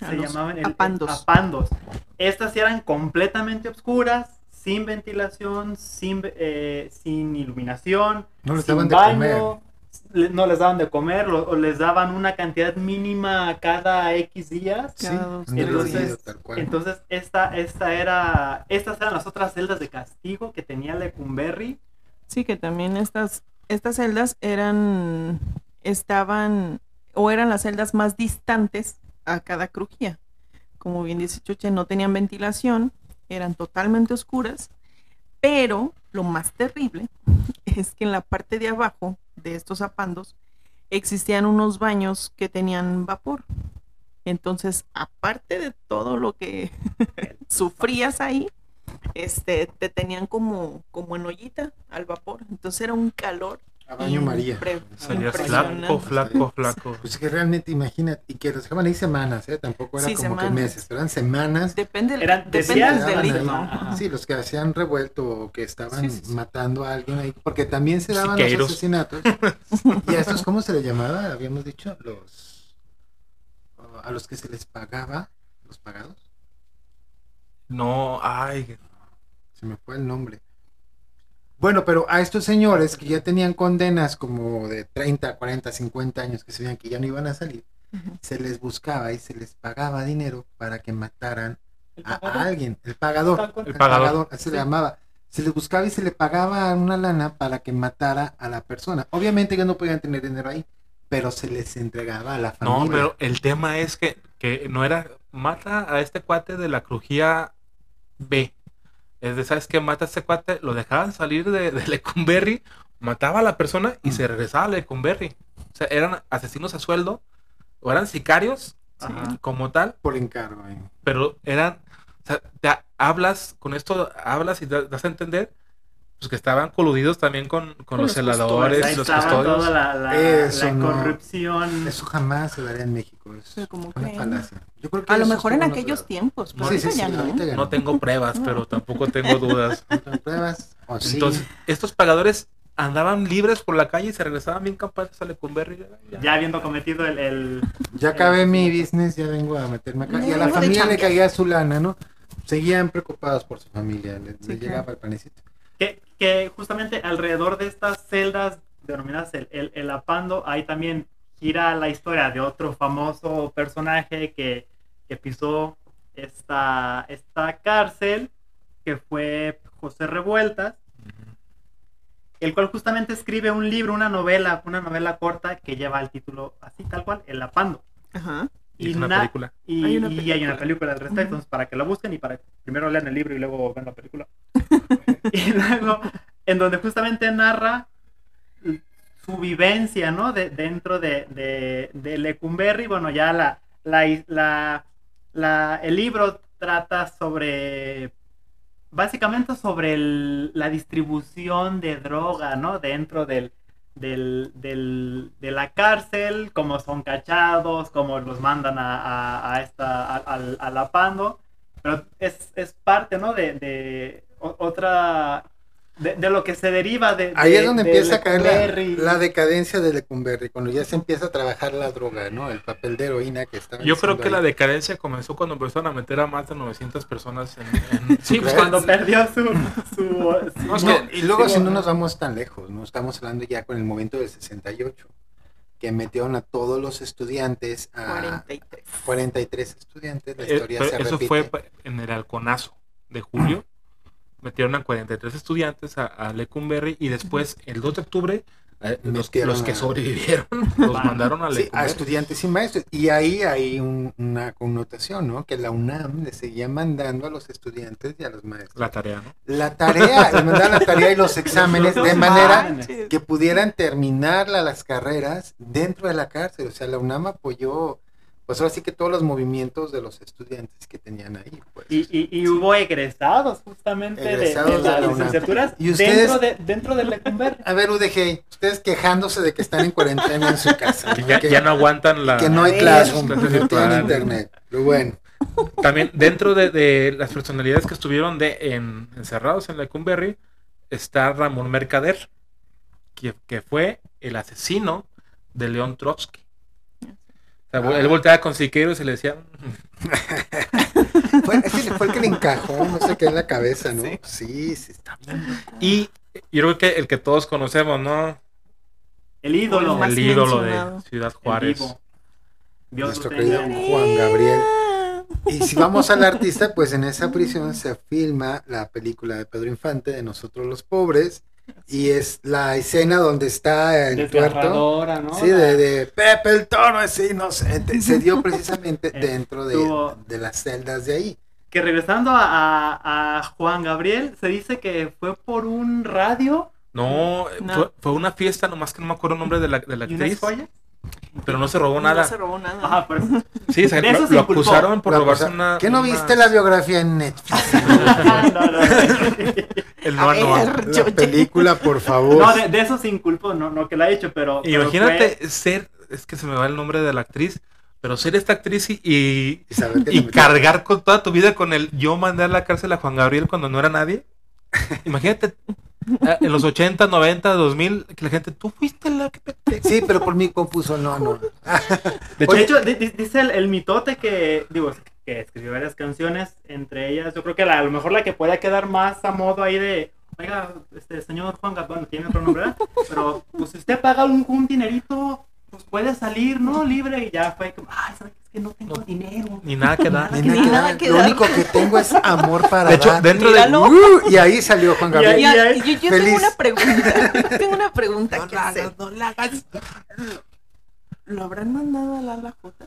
C: se llamaban el-
A: apandos.
C: apandos. Estas sí eran completamente oscuras, sin ventilación, sin, eh, sin iluminación,
D: No
C: sin baño, no les daban de comer, lo- o les daban una cantidad mínima cada X días.
D: Sí,
C: Entonces. Entonces, esta, esta era, estas eran las otras celdas de castigo que tenía Lecumberri.
A: Sí, que también estas, estas celdas eran, estaban, o eran las celdas más distantes a cada crujía. Como bien dice Chuche, no tenían ventilación, eran totalmente oscuras, pero lo más terrible *laughs* es que en la parte de abajo de estos apandos existían unos baños que tenían vapor. Entonces, aparte de todo lo que *laughs* sufrías ahí, este, te tenían como, como en ollita al vapor. Entonces era un calor.
D: A baño María.
A: impresionante.
B: flaco, flaco, flaco.
D: Pues que realmente imagínate, y que los dejaban ahí semanas, ¿eh? Tampoco era
A: Sí,
D: como que meses, pero eran semanas.
A: Depende,
C: Eran de
A: depende
C: días,
A: del
D: ahí.
A: delito.
C: Ajá.
D: Sí, los que hacían revuelto o que estaban
B: Sí, sí, sí.
D: matando a alguien ahí, porque también se daban
B: Siqueiros.
D: los asesinatos. ¿Y a estos cómo se les llamaba? Habíamos dicho, los... a los que se les pagaba, los pagados,
B: No, ay,
D: se me fue el nombre. Bueno, pero a estos señores que ya tenían condenas como de 30, 40, 50 años, que se veían que ya no iban a salir, se les buscaba y se les pagaba dinero para que mataran a, alguien, el pagador.
B: El pagador.
D: así se le llamaba. Se les buscaba y se le pagaba una lana para que matara a la persona. Obviamente ellos no podían tener dinero ahí, pero se les entregaba a la familia.
B: no, pero el tema es que, que no era, mata a este cuate de la crujía B. Es de, ¿sabes qué? Mata a este cuate, lo dejaban salir de, de Lecumberri, mataba a la persona y se regresaba a Lecumberri. O sea, eran asesinos a sueldo, o eran sicarios como tal,
D: por encargo. eh.
B: pero eran, o sea, te ha- hablas, con esto hablas y da- das a entender pues que estaban coludidos también con, con,
A: Con
B: los
A: los
B: celadores
C: Ahí
B: los custodios.
C: toda la, la,
D: Eso
C: la
D: no.
C: corrupción.
D: Eso jamás se daría en México. Es
A: Pero como
D: una
A: que-
D: falacia. Yo creo que
A: A lo
D: eso
A: mejor en aquellos tiempos, pero
B: No,
D: Sí, sí,
A: ya
D: sí,
A: no.
D: ahorita ya
B: No tengo pruebas, pero tampoco tengo dudas. *laughs*
D: ¿No tengo pruebas? ¿O sí?
B: Entonces, estos pagadores andaban libres por la calle y se regresaban bien capaces a Lecumberri. Ya,
C: Ya habiendo cometido el, el-
D: Ya acabé mi business, ya vengo a meterme acá. Y a la familia le caía su lana, ¿no? Seguían preocupados por su familia, le,
A: Sí,
D: le llegaba
A: claro.
D: el panecito.
C: Que, justamente alrededor de estas celdas denominadas el, el, el apando, ahí también gira la historia de otro famoso personaje que, que pisó esta, esta cárcel, que fue José Revueltas, el cual justamente escribe un libro, una novela, una novela corta que lleva el título así tal cual, El apando.
A: Ajá.
B: Y una
C: na-
B: película.
C: Y,
A: Hay una
C: y hay
A: película.
C: una película al respecto, entonces, para que la busquen y para que primero lean el libro y luego vean la película. *laughs* y luego, en donde justamente narra su vivencia, ¿no? De, dentro de, de, de Lecumberri, bueno, ya la, la, la, la- el libro trata sobre, básicamente sobre el- la distribución de droga, ¿no? Dentro del, del, del- de la cárcel, cómo son cachados, cómo los mandan a, a, esta, a, a la Pando, pero es, es parte, ¿no? De, de otra, de, de lo que se deriva de...
D: Ahí
C: de-
D: es donde
C: de
D: empieza a caer la, la decadencia de Lecumberri, cuando ya se empieza a trabajar la droga, ¿no? El papel de heroína que estaba
B: Yo creo que la decadencia comenzó cuando empezaron a meter a más de 900 personas en... en- *laughs* Sí, pues?
C: Cuando perdió su... su, su-
B: No, es
D: No,
B: que-
D: y luego
C: sí,
D: si no nos vamos tan lejos, ¿no? Estamos hablando ya con el momento del 68, que metieron a todos los estudiantes a
A: 43.
D: 43 estudiantes, la
B: Eh,
D: historia
B: pero
D: se
B: eso
D: repite.
B: fue en el halconazo de julio. Metieron a 43 estudiantes a, a Lecumberri y después, el 2 de octubre, eh, los, los que
D: a-
B: sobrevivieron *laughs* los
C: Van.
B: mandaron a
D: Sí, a estudiantes y maestros. Y ahí hay un- una connotación, ¿no? Que la UNAM le seguía mandando a los estudiantes y a los maestros
B: La tarea, ¿no?
D: la tarea, les mandaban la tarea y los *laughs* exámenes
C: Los
D: de manera
A: Manches.
D: que pudieran terminar la- las carreras dentro de la cárcel. O sea, la UNAM apoyó, pues ahora sí que todos los movimientos de los estudiantes que tenían ahí. Pues.
C: Y, y, y hubo egresados justamente de-
D: Egresados
C: de,
D: de la
C: las licenciaturas
D: ¿Y ustedes?
C: dentro de dentro del Lecumberri.
D: A ver, UDG, ustedes quejándose de que están en cuarentena en su casa. *laughs*
B: Ya,
D: que,
B: ya no aguantan la...
D: que no hay
A: Ay,
D: Classroom,
B: clases
D: que no tienen internet. Pero bueno,
B: También dentro de, de las personalidades que estuvieron de, en, encerrados en Lecumberri está Ramón Mercader, que, que fue el asesino de León Trotsky. O sea,
D: Ah.
B: Él volteaba con Siqueiros y le decía, *laughs*
D: fue, ese fue el que le encajó, no sé qué en la cabeza, ¿no? Sí, sí, está bien.
B: y yo creo que el que todos conocemos, ¿no?
C: El ídolo.
A: El más
B: el ídolo de Ciudad Juárez.
C: Dios
D: Nuestro querido. Juan Gabriel. *laughs* Y si vamos al artista, pues en esa prisión se filma la película de Pedro Infante de Nosotros los Pobres. Y es la escena donde está el tuerto.
C: ¿no?
D: Sí, de, de Pepe el toro es inocente. Se dio *laughs* precisamente
C: Eh,
D: dentro de,
C: tuvo-
D: de las celdas de ahí.
C: Que regresando a, a- a Juan Gabriel, se dice que fue por un radio
B: No,
A: No.
B: Fue, fue una fiesta, nomás que no me acuerdo el nombre de la, de la
C: y
B: actriz,
C: joyas.
B: Pero no se robó
A: No
B: nada.
A: se robó nada.
C: Ajá.
B: Sí, o sea, lo,
C: se
B: lo
C: inculpó.
B: acusaron por robarse una...
D: ¿Qué no
B: una-
D: viste la biografía en Netflix? *laughs*
C: no, no, no.
B: El
A: A
B: no
A: ver,
D: La
A: yo-
D: película, por favor.
C: No, de, de eso se inculpó, no, no que la ha hecho, pero. pero
B: Imagínate
C: fue-
B: ser, es que se me va el nombre de la actriz, pero ser esta actriz y, y, cargar con toda tu vida con el yo mandé a la cárcel a Juan Gabriel cuando no era nadie. Imagínate eh, en los 80, 90, 2000, que la gente, tú fuiste la que.
D: Sí, pero por mí compuso, no, no.
B: De hecho,
C: De dice el, el mitote que, digo, que escribió varias canciones, entre ellas, yo creo que la- a lo mejor la que pueda quedar más a modo ahí de, oiga, este señor Juan Gabriel, tiene otro nombre, ¿verdad? Pero, pues si usted paga un, un dinerito, pues puede salir, ¿no? Libre, y ya fue como, ay, ¿sabes qué? Que no tengo
B: No.
C: dinero.
B: ni nada que dar. *laughs*
D: Ni
A: Ni
D: nada que dar.
A: que
D: Lo único que tengo es amor *laughs* para
B: De hecho,
D: dar.
B: dentro de...
D: Uh, y ahí salió Juan
C: Y
D: Gabriel.
A: ya- yo, yo
D: feliz.
A: tengo una pregunta. *laughs* tengo una pregunta
B: No
A: que
B: la
A: hacer.
B: hagas, no la hagas.
A: ¿Lo habrán mandado a la la J?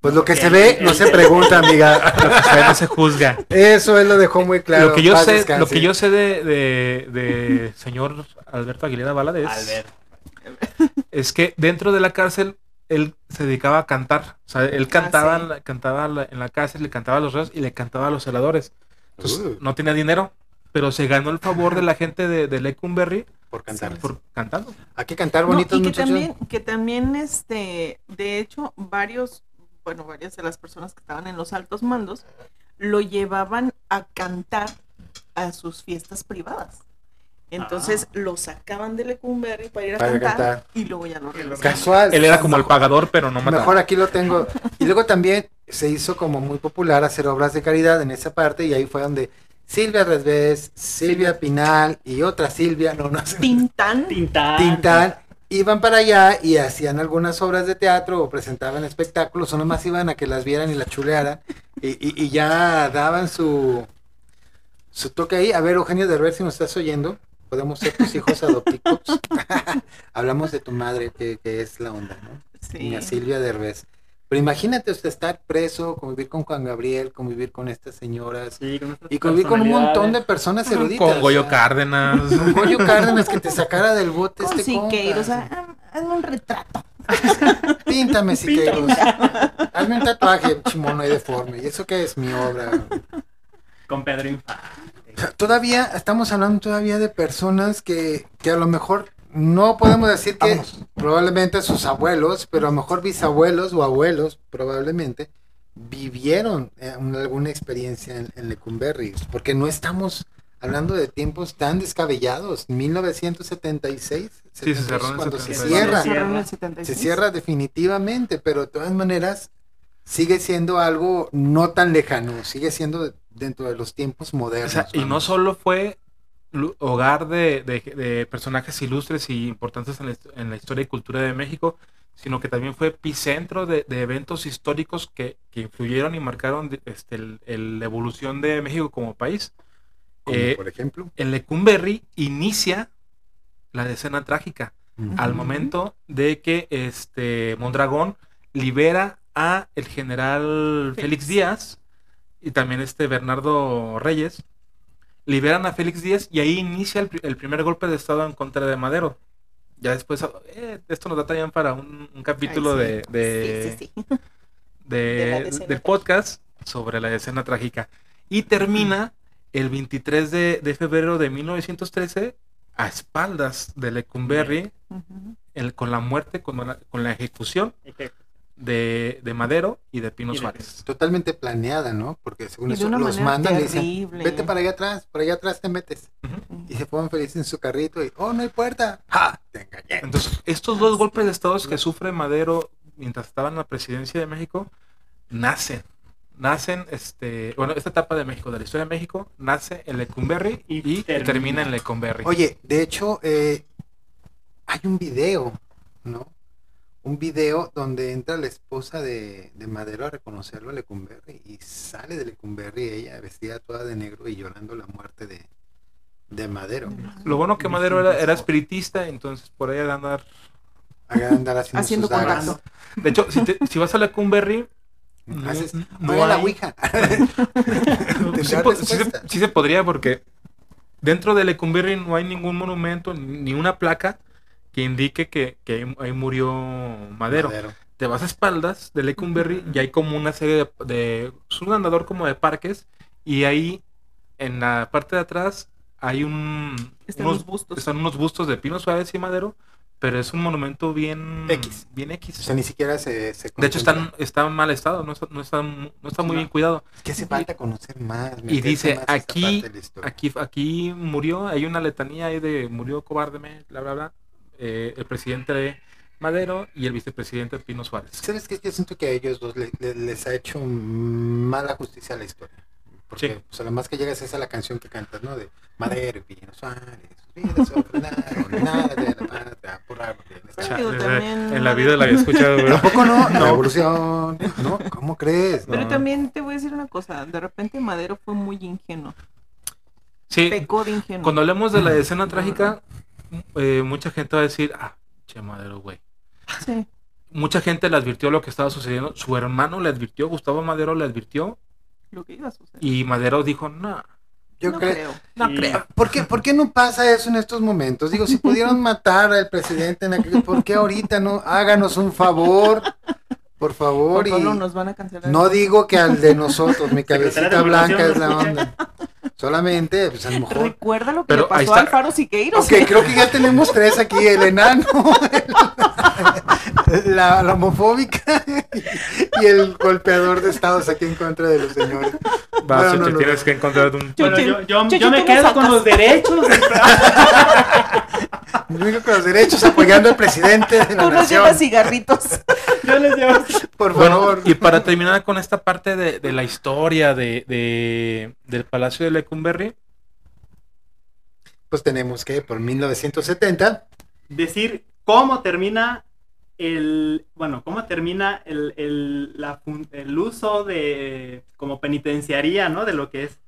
D: Pues lo que se ve no se pregunta, amiga.
B: O sea, no se juzga.
D: Eso él lo dejó muy claro.
B: lo que yo
D: Paz
B: sé,
D: descanse.
B: lo que yo sé de, de, de señor Alberto Aguilera
C: Albert.
B: es que dentro de la cárcel él se dedicaba a cantar. O sea, él cantaba,
A: Ah, sí.
B: en la- cantaba en la- en la cárcel, le cantaba a los reos y le cantaba a los celadores. Entonces,
D: Uh.
B: no tenía dinero, pero se ganó el favor de la gente de, de Lecumberri
D: Por cantar.
B: por cantando.
D: Hay que cantar
A: No,
D: bonitos,
A: y que
D: muchachos.
A: también, que también, este, de hecho, varios, bueno, varias de las personas que estaban en los altos mandos lo llevaban a cantar a sus fiestas privadas. Entonces lo sacaban de Lecumberri para ir a
D: Para
A: cantar,
D: cantar.
A: y luego ya lo regresaban.
D: Casual.
B: Él era como el pagador, pero no mataba.
D: Mejor aquí lo tengo. Y luego también se hizo como muy popular hacer obras de caridad en esa parte y ahí fue donde Silvia Resvés, Silvia Pinal y otra Silvia, no, no sé,
A: Tintán.
C: Tintán.
D: Tintán, iban para allá y hacían algunas obras de teatro o presentaban espectáculos o nomás iban a que las vieran y las chulearan y, y- y ya daban su, su toque ahí. A ver, Eugenio Derbez, si nos estás oyendo, podemos ser tus hijos adoptivos. *laughs* Hablamos de tu madre, que, que es la onda, ¿no?
A: Sí.
D: Doña Silvia Derbez. Pero imagínate usted estar preso, convivir con Juan Gabriel, convivir con estas señoras
C: Sí, con estas
D: y convivir con un montón de personas eruditas.
B: Con Goyo
D: o sea,
B: Cárdenas.
D: Con Goyo Cárdenas que te sacara del bote
A: Con
D: este.
A: Siqueiros, ah, ah, hazme un retrato. *laughs*
D: Píntame, Siqueiros. Hazme un tatuaje chimono y deforme. ¿Y eso qué es mi obra?
C: Con Pedro Infante.
D: Todavía, estamos hablando todavía de personas que, que a lo mejor no podemos decir que probablemente sus abuelos, pero a lo mejor bisabuelos o abuelos probablemente vivieron eh, un- alguna experiencia en, en Lecumberri, porque no estamos hablando de tiempos tan descabellados. 1976,
B: Sí, se cerró en el
D: cuando se
B: 76.
D: cierra,
C: Se
A: en el
C: cierra.
A: 76.
D: se cierra definitivamente, pero de todas maneras sigue siendo algo no tan lejano, sigue siendo dentro de los tiempos
B: O
D: modernos.
B: sea, y no solo fue hogar de, de- de personajes ilustres y importantes en la, hist- en la historia y cultura de México, sino que también fue epicentro de, de eventos históricos que, que influyeron y marcaron este, el- el- la evolución de México como país.
D: Como
B: Eh,
D: por ejemplo.
B: en Lecumberri inicia la decena trágica al momento de que este Mondragón libera a el general
A: Félix.
B: Félix Díaz y también este Bernardo Reyes liberan a Félix Díaz y ahí inicia el, pri- el primer golpe de estado en contra de Madero ya después eh, esto nos da también para un, un capítulo
A: Ay, sí.
B: de, de-
A: Sí, sí, sí. *laughs*
B: de-
A: De la decena
B: del podcast sobre la escena trágica. Y termina el 23 de, de febrero de 1913 a espaldas de Lecumberri el- con la muerte, con la, con la ejecución de, de Madero y de Pino
C: Y
B: Suárez.
D: Totalmente planeada, ¿no? Porque según eso
A: una
D: los mandan y dicen, vete para allá atrás, por allá atrás te metes. Y se fueron felices en su carrito y, oh, no hay puerta. ¡Ja! Te engañé.
B: Entonces, estos dos golpes de estados que sufre Madero mientras estaba en la presidencia de México, nacen. Nacen, este, bueno, esta etapa de México, de la historia de México, nace en Lecumberri y,
C: Y
B: termina.
C: termina.
B: en Lecumberri.
D: Oye, de hecho, eh, hay un video, ¿no? Un video donde entra la esposa de, de Madero a reconocerlo a Lecumberri y sale de Lecumberri ella vestida toda de negro y llorando la muerte de, de Madero.
B: Lo bueno que Madero era, era espiritista, entonces por ahí de andar.
D: Andar haciendo,
A: Haciendo contacto.
B: De hecho, si, te- si vas a Lecumberri, no,
D: Haces,
B: no
D: "Oiga, la ouija. *laughs* *laughs*
B: sí,
D: Tendrá
B: po- sí se,
D: respuesta.
B: sí se podría porque dentro de Lecumberri no hay ningún monumento ni una placa que indique que, que ahí- murió Madero. Te vas a espaldas de Lecumberri y hay como una serie de, de- es un andador como de parques y ahí en la parte de atrás hay un
A: Están
B: unos,
A: bustos.
B: están unos bustos de Pino Suárez y Madero, pero es un monumento bien
D: X.
B: bien X.
D: O sea, ni siquiera se, se
B: de hecho están, está en mal estado, no está, no está, no está muy
C: No.
B: bien cuidado.
D: Es que hace falta conocer más.
B: Y dice,
D: más
B: aquí, aquí, aquí murió, hay una letanía ahí de murió cobardemente, bla, bla, bla, eh, el presidente de Madero y el vicepresidente Pino Suárez.
D: ¿Sabes qué? Yo siento que a ellos dos le- le- les ha hecho mala justicia a la historia. Porque
B: Sí.
D: pues, a lo más que llegas es a la canción que cantas, ¿no? De Madero y Pino Suárez, vidas nada de la patria, por
B: en la vida la había escuchado, pero
D: Tampoco *laughs* no, revolución, ¿no? ¿Cómo crees?
A: Pero
B: No.
A: también te voy a decir una cosa. De repente Madero fue muy ingenuo.
B: sí,
A: Pecó de ingenuo.
B: cuando hablemos de la escena trágica, eh, mucha gente va a decir, ah, che Madero, güey.
A: Sí.
B: Mucha gente le advirtió lo que estaba sucediendo, su hermano le advirtió, Gustavo Madero le advirtió
A: Lo que iba a suceder.
B: y Madero dijo, no,
D: Yo
A: no
D: creo.
A: creo.
B: no
C: Y-
B: creo.
D: ¿Por qué, ¿Por qué no pasa eso en estos momentos? Digo, si pudieron matar al presidente en aquel, ¿por qué ahorita no? Háganos un favor, por favor.
A: Por
D: y...
A: Pablo nos van a cancelar.
D: No digo que al de nosotros, mi cabecita blanca es la
C: ¿no
D: onda. Solamente, pues a lo mejor.
A: Recuerda lo que
B: Pero
A: le pasó
B: está.
A: al Faro Siqueiros.
D: Ok, creo que ya tenemos tres aquí, el enano, *laughs* la, la homofóbica y el golpeador de estados aquí en contra de los señores.
B: Vas,
D: No,
B: Cheche,
D: no, no.
B: tienes que encontrar un...
C: Bueno, yo, yo-
A: Chuchi,
C: yo me
A: me
C: quedo con los derechos. *laughs*
D: Yo vengo con los derechos apoyando al presidente de la
A: Tú nos llevas cigarritos.
C: yo les llevo.
D: Por
B: Bueno,
D: favor.
B: y para terminar con esta parte de, de la historia de, de- del Palacio de Lecumberri,
D: Pues tenemos que por 1970
C: decir cómo termina el, bueno, cómo termina el, el, la el uso de, como penitenciaría, ¿no? De lo que es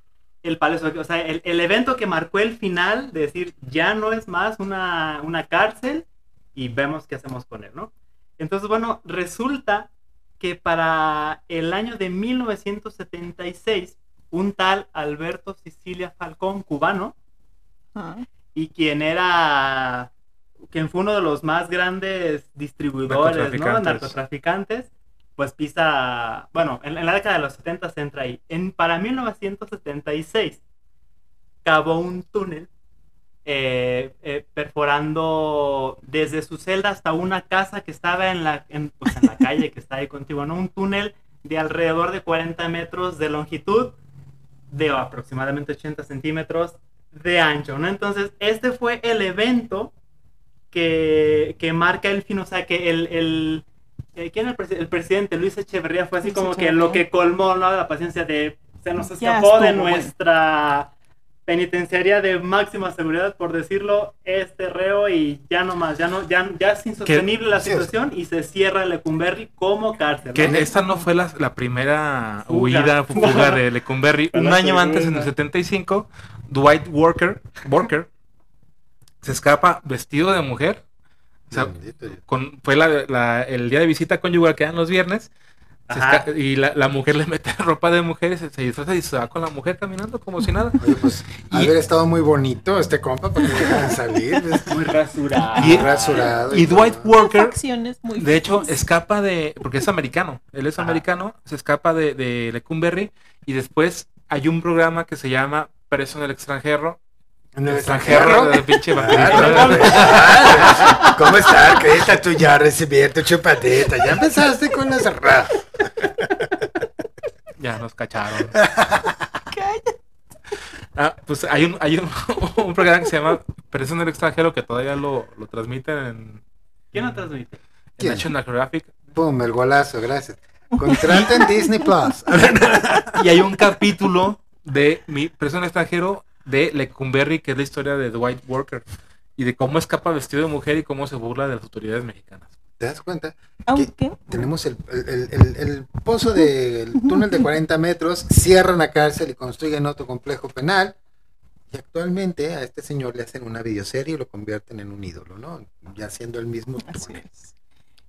C: el palacio. O sea, el, el evento que marcó el final, de decir, ya no es más una, una cárcel y vemos qué hacemos con él, ¿no? Entonces, bueno, resulta que para el año de 1976, un tal Alberto Sicilia Falcón, cubano,
A: Ah,
C: y quien era quien fue uno de los más grandes distribuidores, ¿no?
B: Narcotraficantes.
C: Narcotraficantes, pues pisa, bueno, en, en la década de los 70 se entra ahí. En, para 1976 cavó un túnel eh, eh, perforando desde su celda hasta una casa que estaba en la, en, pues, en la *laughs* calle que está ahí contigo, ¿no? Un túnel de alrededor de 40 metros de longitud, de aproximadamente 80 centímetros de ancho, ¿no? Entonces, este fue el evento que, que marca el fin, o sea, que el, el, eh, ¿quién era el, presi- el presidente? Luis Echeverría fue así
A: Luis
C: como que lo que colmó, ¿no? La paciencia de, se nos escapó de
A: estuvo,
C: nuestra penitenciaria de máxima seguridad, por decirlo, este reo y ya no más, ya no, ya, ya es insostenible la
D: Sí, o sea-
C: situación y se cierra Lecumberri como cárcel.
B: que
C: ¿no?
B: esta no fue la, la primera
C: Fuga.
B: huida, fuga *laughs* de Lecumberri. Un
C: la
B: año antes, en el
C: segunda.
B: 75, Dwight Walker, Walker se escapa vestido de mujer. O sea, con, fue la- la- el día de visita conyugal que dan los viernes. y la, la mujer le *laughs* mete ropa de mujer y se, se disfraza y se va con la mujer caminando como si nada.
D: Oye, pues,
B: Y-
D: haber estado muy bonito este compa para que me dejaran salir. *laughs*
C: Muy rasurado.
B: Y-
D: rasurado.
B: Y
D: todo.
B: Dwight Walker,
A: muy
B: de hecho, escapa de. Porque es americano. Él es
C: Ajá.
B: americano, se escapa de, de Lecumberri. Y después hay un programa que se llama Preso en el extranjero.
D: En el
B: extranjero. pinche.
D: ¿Cómo está, Creta? Tú ya recibí tu chupadita. Ya empezaste con la cerrada.
B: Ya nos cacharon.
A: Cállate.
B: Ah, pues hay un, hay un, *laughs* un programa que se llama Preso en el extranjero que todavía lo, lo transmiten en,
C: ¿Quién lo transmite?
B: en
D: ¿Quién?
B: National Geographic.
D: Pum, el golazo, gracias. Contrata en Disney Plus. *laughs*
B: Y hay un capítulo de mi Preso en el extranjero de Lecumberri, que es la historia de Dwight Walker. Y de cómo escapa vestido de mujer y cómo se burla de las autoridades mexicanas.
D: ¿Te das cuenta?
A: Aunque
D: Tenemos el, el- el- el pozo del túnel de 40 metros, cierran la cárcel y construyen otro complejo penal. Y actualmente a este señor le hacen una videoserie y lo convierten en un ídolo, ¿no? Ya siendo el mismo
A: Así
D: túnel.
A: es.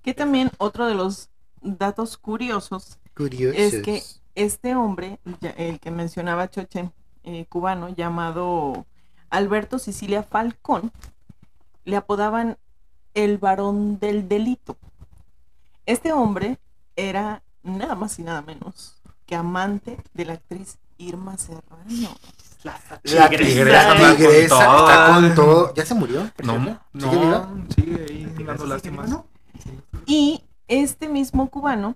A: Que también otro de los datos curiosos
D: Curioso.
A: es que este hombre, ya- el que mencionaba Choche, eh, cubano, llamado Alberto Sicilia Falcón, le apodaban el varón del delito. Este hombre era nada más y nada menos que amante de la actriz Irma Serrano.
C: La
D: La
B: tigresa con
D: tigresa
B: todo.
D: está con todo. ¿Ya se murió?
B: No, no,
D: ¿Sigue viva?
B: sigue ahí dando
C: ¿Sigue
B: lástimas.
C: viva, no?
A: Y este mismo cubano,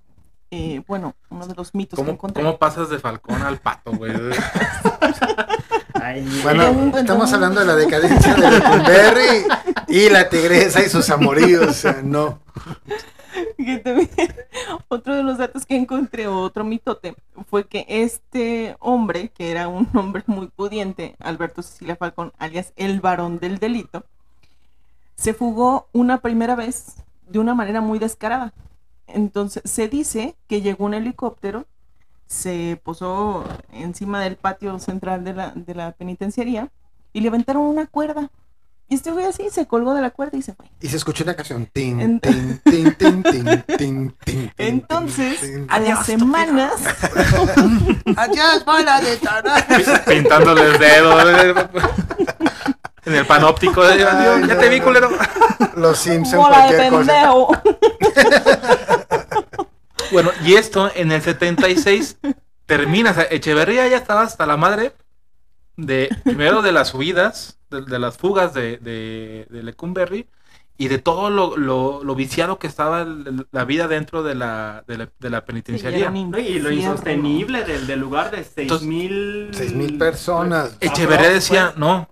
A: eh, bueno, uno de los mitos que
B: ¿Cómo,
A: encontré.
B: ¿Cómo pasas de Falcón al pato, güey? *laughs*
C: Ay,
D: Bueno, estamos hablando de la decadencia de Lecumberri y la tigresa y sus amoríos. o sea, no.
A: que también, *laughs* otro de los datos que encontré, otro mitote, fue que este hombre, que era un hombre muy pudiente, Alberto Cecilia Falcón, alias el varón del delito, se fugó una primera vez de una manera muy descarada. Entonces, se dice que llegó un helicóptero, se posó encima del patio central de la, de la penitenciaría y le aventaron una cuerda. Y este güey así se colgó de la cuerda y se fue.
D: Y se escuchó una canción. Tin,
A: En-
D: tin, tin, tin, tin, tin, tin, tin,
A: Entonces,
D: tin,
A: a las semanas, *laughs*
D: Adiós, bola de tarán.
B: Pintándole el dedo. *laughs* En el panóptico. de-
D: Ay,
B: ya te vi, culero.
D: Los Simpson,
A: bola de
D: cualquier cosa.
A: pendejo. *laughs*
B: Bueno, y esto en el 76 termina. O sea, Echeverría ya estaba hasta la madre de primero de las huidas, de, de las fugas de, de, de Lecumberri. y de todo lo, lo, lo viciado que estaba la vida dentro de la, de la, de la
A: Sí,
B: penitenciaría.
C: y lo insostenible del, del lugar de seis
B: Entonces,
C: mil...
D: Seis mil personas.
B: Echeverría decía, no,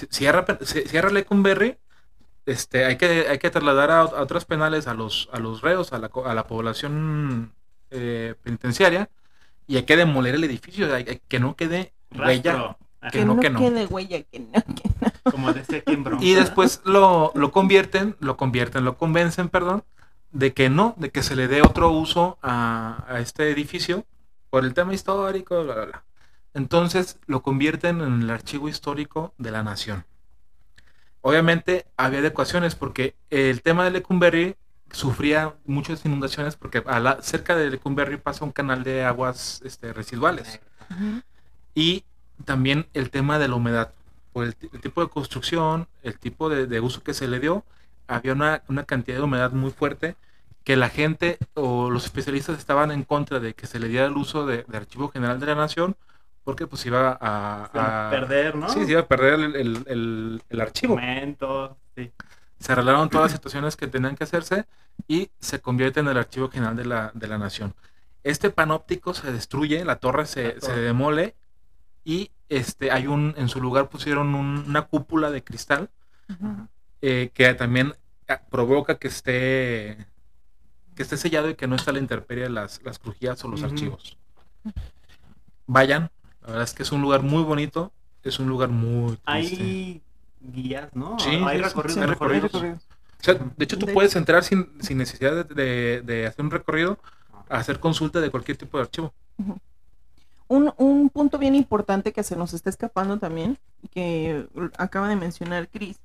B: ci- cierra Lecumberri, este, hay que, hay que trasladar a, a otras penales a los, a los reos, a la, co- a la población eh, penitenciaria, y hay que demoler el edificio, hay- hay- que no quede huella. Que
A: Que
B: no,
A: no,
B: que no.
A: quede huella, que no, que no.
C: Como decía aquí en.
B: Y después lo, lo convierten, lo convierten, lo convencen, perdón, de que no, de que se le dé otro uso a, a este edificio por el tema histórico, bla, bla, bla. Entonces lo convierten en el archivo histórico de la nación. Obviamente había adecuaciones porque el tema de Lecumberri sufría muchas inundaciones porque a la- cerca de Lecumberri pasa un canal de aguas este, residuales y también el tema de la humedad. Por el, ti- el tipo de construcción, el tipo de, de uso que se le dio, había una, una cantidad de humedad muy fuerte que la gente o los especialistas estaban en contra de que se le diera el uso de, de Archivo General de la Nación porque pues iba a,
C: Se van a
B: a-
C: perder, ¿no?
B: Sí, se iba a perder el, el- el- el archivo.
C: Documentos, sí.
B: Se arreglaron todas las situaciones que tenían que hacerse y se convierte en el Archivo General de la, de la Nación. Este panóptico se destruye, la torre se,
C: La
B: se demole y este hay un en su lugar pusieron un- una cúpula de cristal eh, que también ah, provoca que esté que esté sellado y que no esté a la intemperie las, las crujías o los archivos. Vayan, la verdad es que es un lugar muy bonito, es un lugar muy triste.
C: Hay guías, ¿no?
B: Sí,
C: hay recorridos.
B: sí, hay
C: mejor
B: recorridos.
C: dicho.
B: O sea, de hecho, tú
A: De-
B: puedes entrar sin, sin necesidad de, de- de hacer un recorrido, a hacer consulta de cualquier tipo de archivo.
A: Un, un punto bien importante que se nos está escapando también, que acaba de mencionar Chris,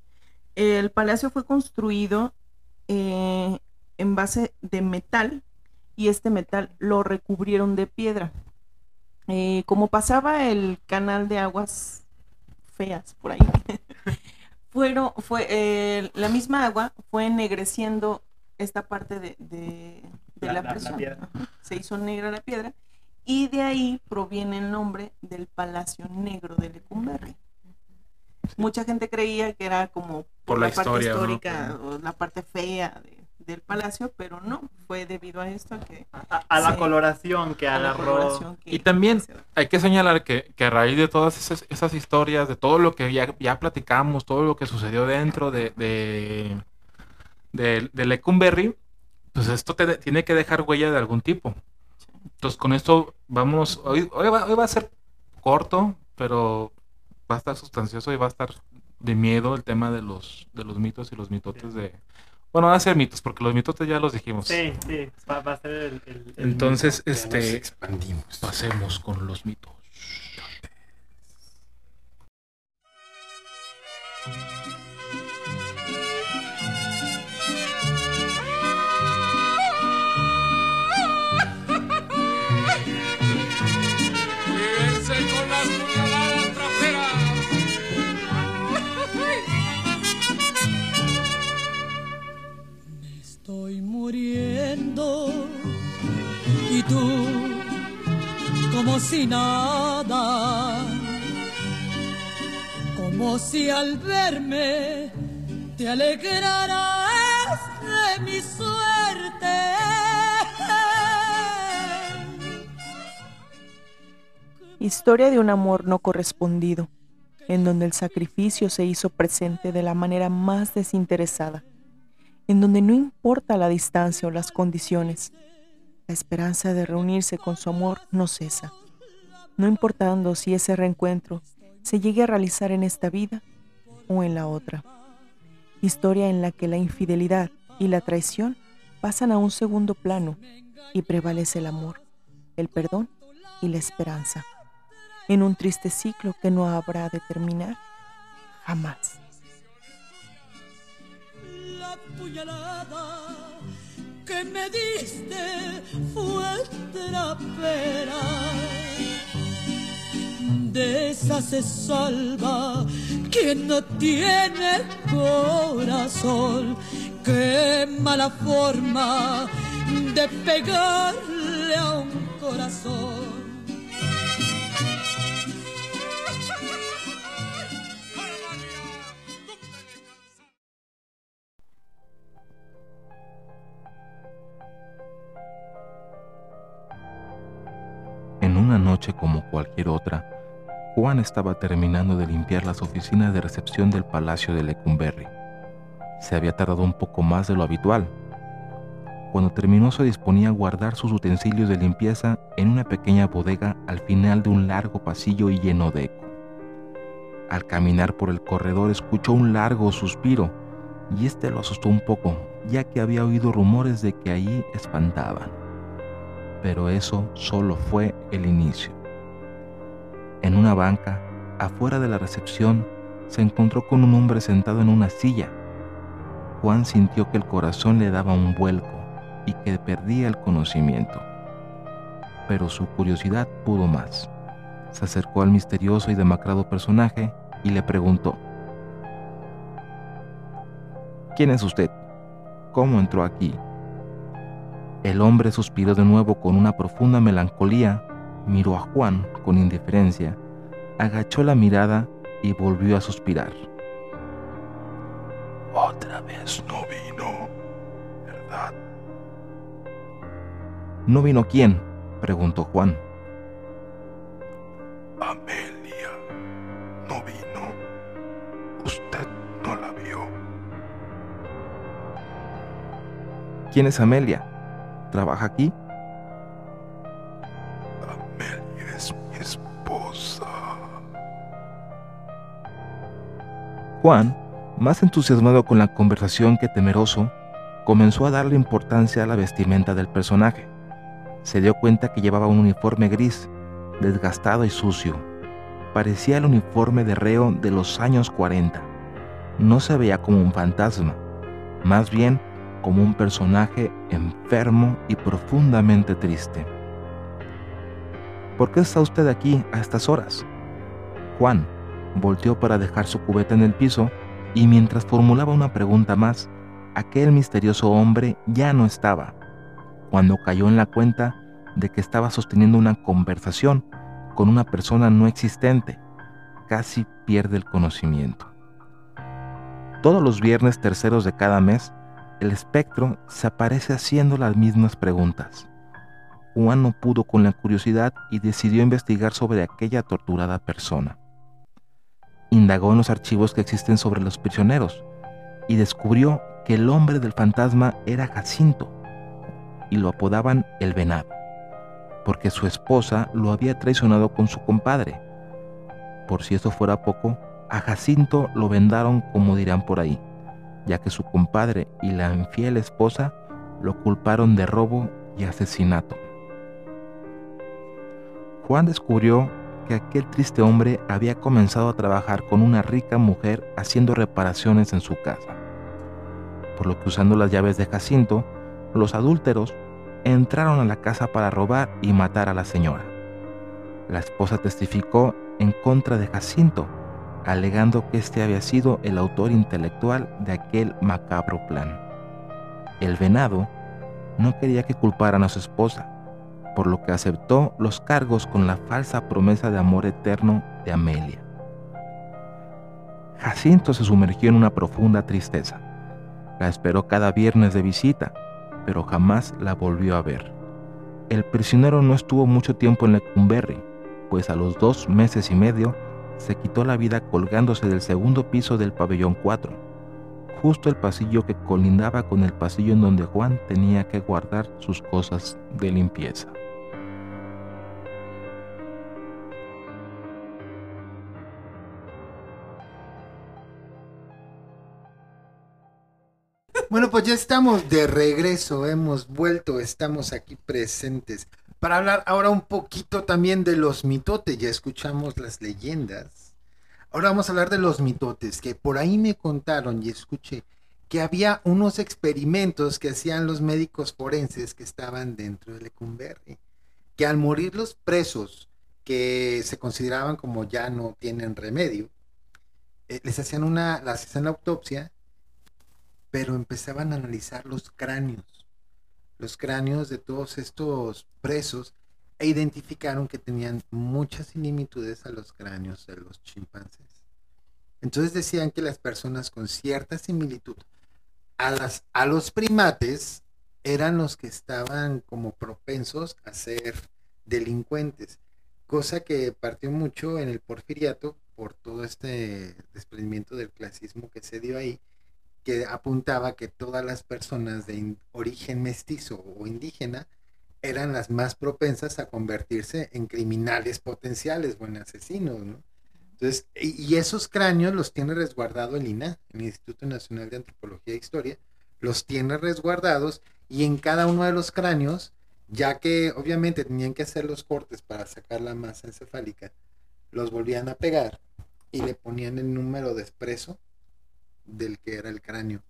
A: el palacio fue construido eh, en base de metal y este metal lo recubrieron de piedra. Eh, como pasaba el canal de aguas feas por ahí, *laughs* fueron, fue, eh, la misma agua fue ennegreciendo esta parte de, de- de
C: La-
A: la,
C: la- la
A: presión. Se hizo negra la piedra y de ahí proviene el nombre del Palacio Negro de Lecumberri. Mucha gente creía que era como
B: Por la
A: parte
B: historia, ¿no?
A: histórica o la parte fea de- del palacio, pero no, fue debido a esto que
C: A, a la coloración que
A: a la
C: agarró.
B: Y también hay que señalar que, que a raíz de todas esas, esas historias, de todo lo que ya, ya platicamos, todo lo que sucedió dentro de, de, de, de Lecumberri, pues esto te- tiene que dejar huella de algún tipo. Entonces con esto vamos, hoy, hoy, va, hoy va a ser corto, pero va a estar sustancioso y va a estar de miedo el tema de los, de los mitos y los mitotes de... Bueno, van a ser mitos, porque los mitotes ya los dijimos.
C: Sí, sí, va, va a ser el. el- el
B: Entonces,
D: nos
B: este,
D: expandimos.
B: pasemos con los mitos.
E: Y tú como si nada, como si al verme te alegrarás de mi suerte.
A: Historia de un amor no correspondido, en donde el sacrificio se hizo presente de la manera más desinteresada, en donde no importa la distancia o las condiciones, la esperanza de reunirse con su amor no cesa, no importando si ese reencuentro se llegue a realizar en esta vida o en la otra. Historia en la que la infidelidad y la traición pasan a un segundo plano y prevalece el amor, el perdón y la esperanza en un triste ciclo que no habrá de terminar jamás.
E: Que me diste fue trapera. De esa se salva quien no tiene corazón. Qué mala forma de pegarle a un corazón.
F: Noche como cualquier otra, Juan estaba terminando de limpiar las oficinas de recepción del Palacio de Lecumberri. Se había tardado un poco más de lo habitual. Cuando terminó se disponía a guardar sus utensilios de limpieza en una pequeña bodega al final de un largo pasillo y lleno de eco. Al caminar por el corredor escuchó un largo suspiro y este lo asustó un poco, ya que había oído rumores de que allí espantaban. Pero eso solo fue el inicio. En una banca, afuera de la recepción, se encontró con un hombre sentado en una silla. Juan sintió que el corazón le daba un vuelco y que perdía el conocimiento. Pero su curiosidad pudo más. Se acercó al misterioso y demacrado personaje y le preguntó, ¿Quién es usted? ¿Cómo entró aquí? El hombre suspiró de nuevo con una profunda melancolía, miró a Juan con indiferencia, agachó la mirada y volvió a suspirar.
G: Otra vez no vino, ¿verdad?
F: ¿No vino quién? preguntó Juan.
G: Amelia no vino. Usted no la vio.
F: ¿Quién es Amelia? ¿Trabaja aquí?
G: Amelia es mi esposa.
F: Juan, más entusiasmado con la conversación que temeroso, comenzó a darle importancia a la vestimenta del personaje. Se dio cuenta que llevaba un uniforme gris, desgastado y sucio. Parecía el uniforme de reo de los años 40. No se veía como un fantasma, más bien como un personaje enfermo y profundamente triste. ¿Por qué está usted aquí a estas horas? Juan volteó para dejar su cubeta en el piso y mientras formulaba una pregunta más, aquel misterioso hombre ya no estaba. Cuando cayó en la cuenta de que estaba sosteniendo una conversación con una persona no existente, casi pierde el conocimiento. Todos los viernes terceros de cada mes, el espectro se aparece haciendo las mismas preguntas. Juan no pudo con la curiosidad y decidió investigar sobre aquella torturada persona. Indagó en los archivos que existen sobre los prisioneros y descubrió que el hombre del fantasma era Jacinto y lo apodaban el venado, porque su esposa lo había traicionado con su compadre. Por si eso fuera poco, a Jacinto lo vendaron como dirán por ahí, ya que su compadre y la infiel esposa lo culparon de robo y asesinato. Juan descubrió que aquel triste hombre había comenzado a trabajar con una rica mujer haciendo reparaciones en su casa, por lo que usando las llaves de Jacinto, los adúlteros entraron a la casa para robar y matar a la señora. La esposa testificó en contra de Jacinto, alegando que este había sido el autor intelectual de aquel macabro plan. El venado no quería que culparan a su esposa, por lo que aceptó los cargos con la falsa promesa de amor eterno de Amelia. Jacinto se sumergió en una profunda tristeza. La esperó cada viernes de visita, pero jamás la volvió a ver. El prisionero no estuvo mucho tiempo en Lecumberri, pues a los dos meses y medio se quitó la vida colgándose del segundo piso del pabellón 4, justo el pasillo que colindaba con el pasillo en donde Juan tenía que guardar sus cosas de limpieza.
D: Bueno, pues ya estamos de regreso, hemos vuelto, estamos aquí presentes para hablar ahora un poquito también de los mitotes. Ya escuchamos las leyendas. Ahora vamos a hablar de los mitotes, que por ahí me contaron y escuché que había unos experimentos que hacían los médicos forenses que estaban dentro de Lecumberri, que al morir los presos que se consideraban como ya no tienen remedio, eh, les hacían una, las hacían la autopsia pero empezaban a analizar los cráneos, los cráneos de todos estos presos e identificaron que tenían muchas similitudes a los cráneos de los chimpancés. Entonces decían que las personas con cierta similitud a, las, a los primates eran los que estaban como propensos a ser delincuentes. cosa que partió mucho en el porfiriato por todo este desprendimiento del clasismo que se dio ahí, que apuntaba que todas las personas de origen mestizo o indígena eran las más propensas a convertirse en criminales potenciales o en asesinos, ¿no? Entonces, y, y esos cráneos los tiene resguardado el INAH, el Instituto Nacional de Antropología e Historia, los tiene resguardados y en cada uno de los cráneos, ya que obviamente tenían que hacer los cortes para sacar la masa encefálica, los volvían a pegar y le ponían el número de expreso del que era el cráneo.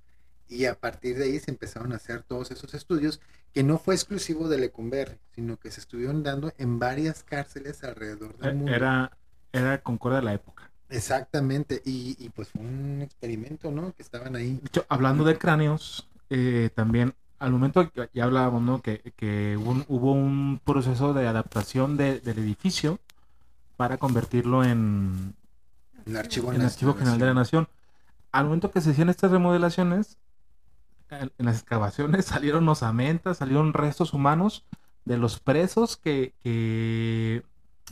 D: Y a partir de ahí se empezaron a hacer todos esos estudios, que no fue exclusivo de Lecumberri, sino que se estuvieron dando en varias cárceles alrededor del mundo.
B: Eh, Era, era concordia de la época.
D: Exactamente, y, y pues fue un experimento, ¿no? Que estaban ahí.
B: De hecho, hablando de cráneos, eh, también al momento que ya hablábamos, ¿no? Que, que hubo, un, hubo un proceso de adaptación de- del edificio para convertirlo en,
D: El archivo,
B: en Archivo General de la Nación. Al momento que se hacían estas remodelaciones, en en las excavaciones *laughs* salieron osamentas, salieron restos humanos de los presos que, que,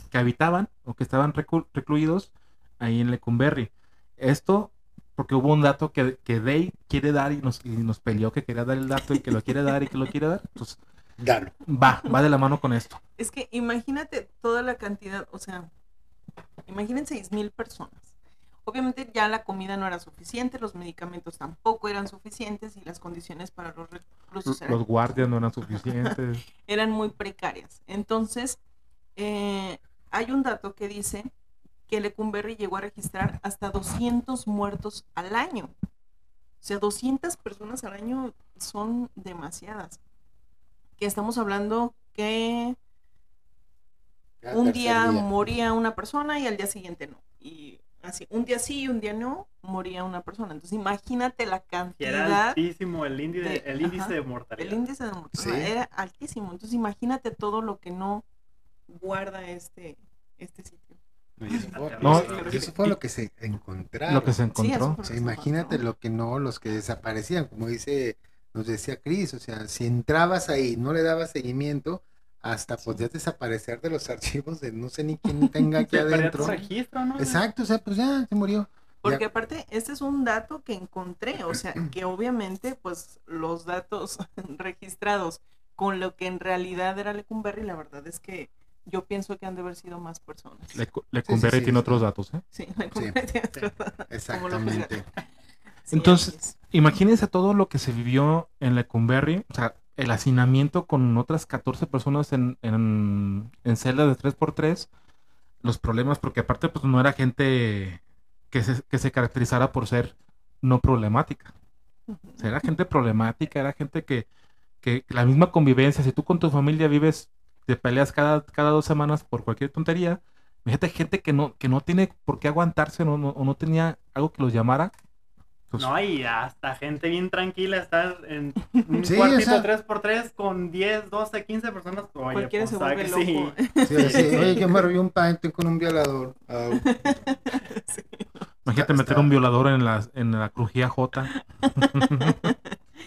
B: que habitaban o que estaban recluidos ahí en Lecumberri. Esto porque hubo un dato que, que Day quiere dar y nos, y nos peleó que quería dar el dato y que lo quiere dar y que lo quiere dar. Pues
D: Dalo.
B: va, va de la mano con esto.
A: Es que imagínate toda la cantidad, o sea, imaginen seis mil personas. Obviamente ya la comida no era suficiente, los medicamentos tampoco eran suficientes y las condiciones para los reclusos eran,
B: Los guardias no eran suficientes. *laughs*
A: eran muy precarias. Entonces, eh, hay un dato que dice que Lecumberri llegó a registrar hasta 200 muertos al año. O sea, 200 personas al año son demasiadas. Que estamos hablando que un día moría una persona y al día siguiente no. Y así, un día sí y un día no, moría una persona. Entonces imagínate la
C: Que era
A: cantidad,
C: altísimo el índice,
A: de-
C: el índice
A: ajá,
C: de mortalidad.
A: el índice de mortalidad
D: Sí.
A: era altísimo. Entonces imagínate todo lo que no guarda este, este sitio.
D: No, eso fue,
B: No,
D: eso fue lo que se encontraron.
B: Lo que se
A: Sí,
B: encontró.
A: fue
D: O sea, imagínate lo que no, los que desaparecían, como dice, nos decía Cris, o sea, si entrabas ahí, no le dabas seguimiento, hasta podías desaparecer de los archivos de no sé ni quién tenga *laughs* aquí adentro.
C: registro, ¿no?
D: Exacto, o sea, pues ya se murió.
A: Porque
D: Ya.
A: aparte, este es un dato que encontré, o sea, que obviamente, pues, los datos *laughs* registrados con lo que en realidad era Lecumberri, la verdad es que yo pienso que han de haber sido más personas.
B: Lecu- Lecumberri
D: sí,
B: tiene
D: sí.
B: otros datos, ¿eh?
A: Sí, Lecumberri tiene otros datos.
D: Exactamente.
A: Sí,
B: Entonces-. Imagínense todo lo que se vivió en Lecumberri, o sea, el hacinamiento con otras 14 personas en, en, en celdas de 3x3, los problemas, porque aparte pues no era gente que se, que se caracterizara por ser no problemática. O sea, era gente problemática, era gente que, que la misma convivencia, si tú con tu familia vives, te peleas cada, cada dos semanas por cualquier tontería, fíjate gente que no, que no tiene por qué aguantarse no, no- o no tenía algo que los llamara. Pues,
C: No, y hasta gente bien tranquila está en un
D: Sí,
C: cuartito
D: o sea-
C: 3x3 con 10, 12, 15 personas. Oye,
A: Cualquiera
C: pues,
A: se
C: ¿sabe
A: vuelve
C: sí?
A: loco. *laughs*
D: Sí, sí, Oye, yo me robé un pan, estoy con un violador. *laughs*
A: Sí.
B: Imagínate
D: Está-
B: meter
D: está-
B: un violador en la, en la crujía J.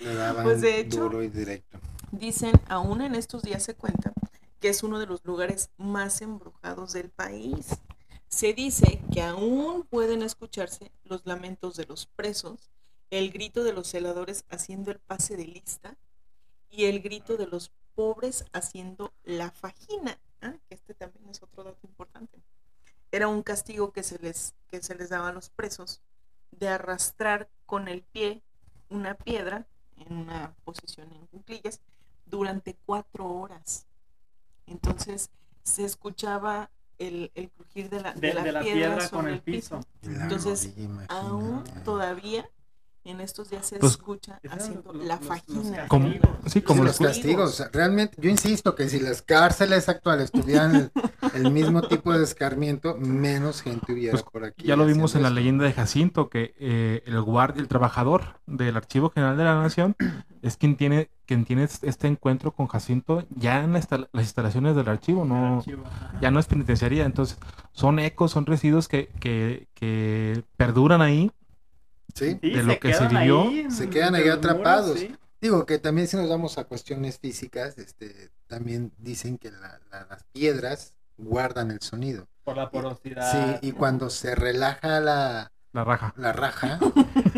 D: Le daban
A: Pues, de hecho-
D: duro y directo.
A: Dicen, aún en estos días se cuenta, que es uno de los lugares más embrujados del país. Se dice que aún pueden escucharse los lamentos de los presos, el grito de los celadores haciendo el pase de lista y el grito de los pobres haciendo la fajina. Ah, este también es otro dato importante. Era un castigo que se les, que se les daba a los presos de arrastrar con el pie una piedra en una posición en cuclillas durante cuatro horas. Entonces se escuchaba el, el crujir de la, de
C: De,
A: la
C: de la
A: piedra,
C: piedra con el piso.
A: Entonces. Aún todavía en estos días se
B: Pues-
A: escucha haciendo
C: los-
A: la
C: los- los
A: fajina.
B: Como- sí, como
D: los
B: los-
D: castigos. Realmente, yo insisto que si las cárceles actuales tuvieran el, el mismo tipo de escarmiento, menos gente hubiera
B: Pues,
D: por aquí.
B: Ya lo vimos en la leyenda de Jacinto, que eh, el guardia, el trabajador del Archivo General de la Nación es quien tiene, quien tiene este encuentro con Jacinto ya en la instala- las instalaciones del archivo, no,
C: Archivo,
B: ya no es penitenciaría. Entonces, son ecos, son residuos que, que, que perduran ahí.
D: Sí,
C: Sí,
B: de lo que se vivió,
C: ahí
D: se quedan ahí
C: muros,
D: atrapados.
C: sí.
D: Digo que también si nos vamos a cuestiones físicas, este, también dicen que la- la- las piedras guardan el sonido.
C: Por la porosidad.
D: Sí, y cuando se relaja la,
B: La raja.
D: la raja,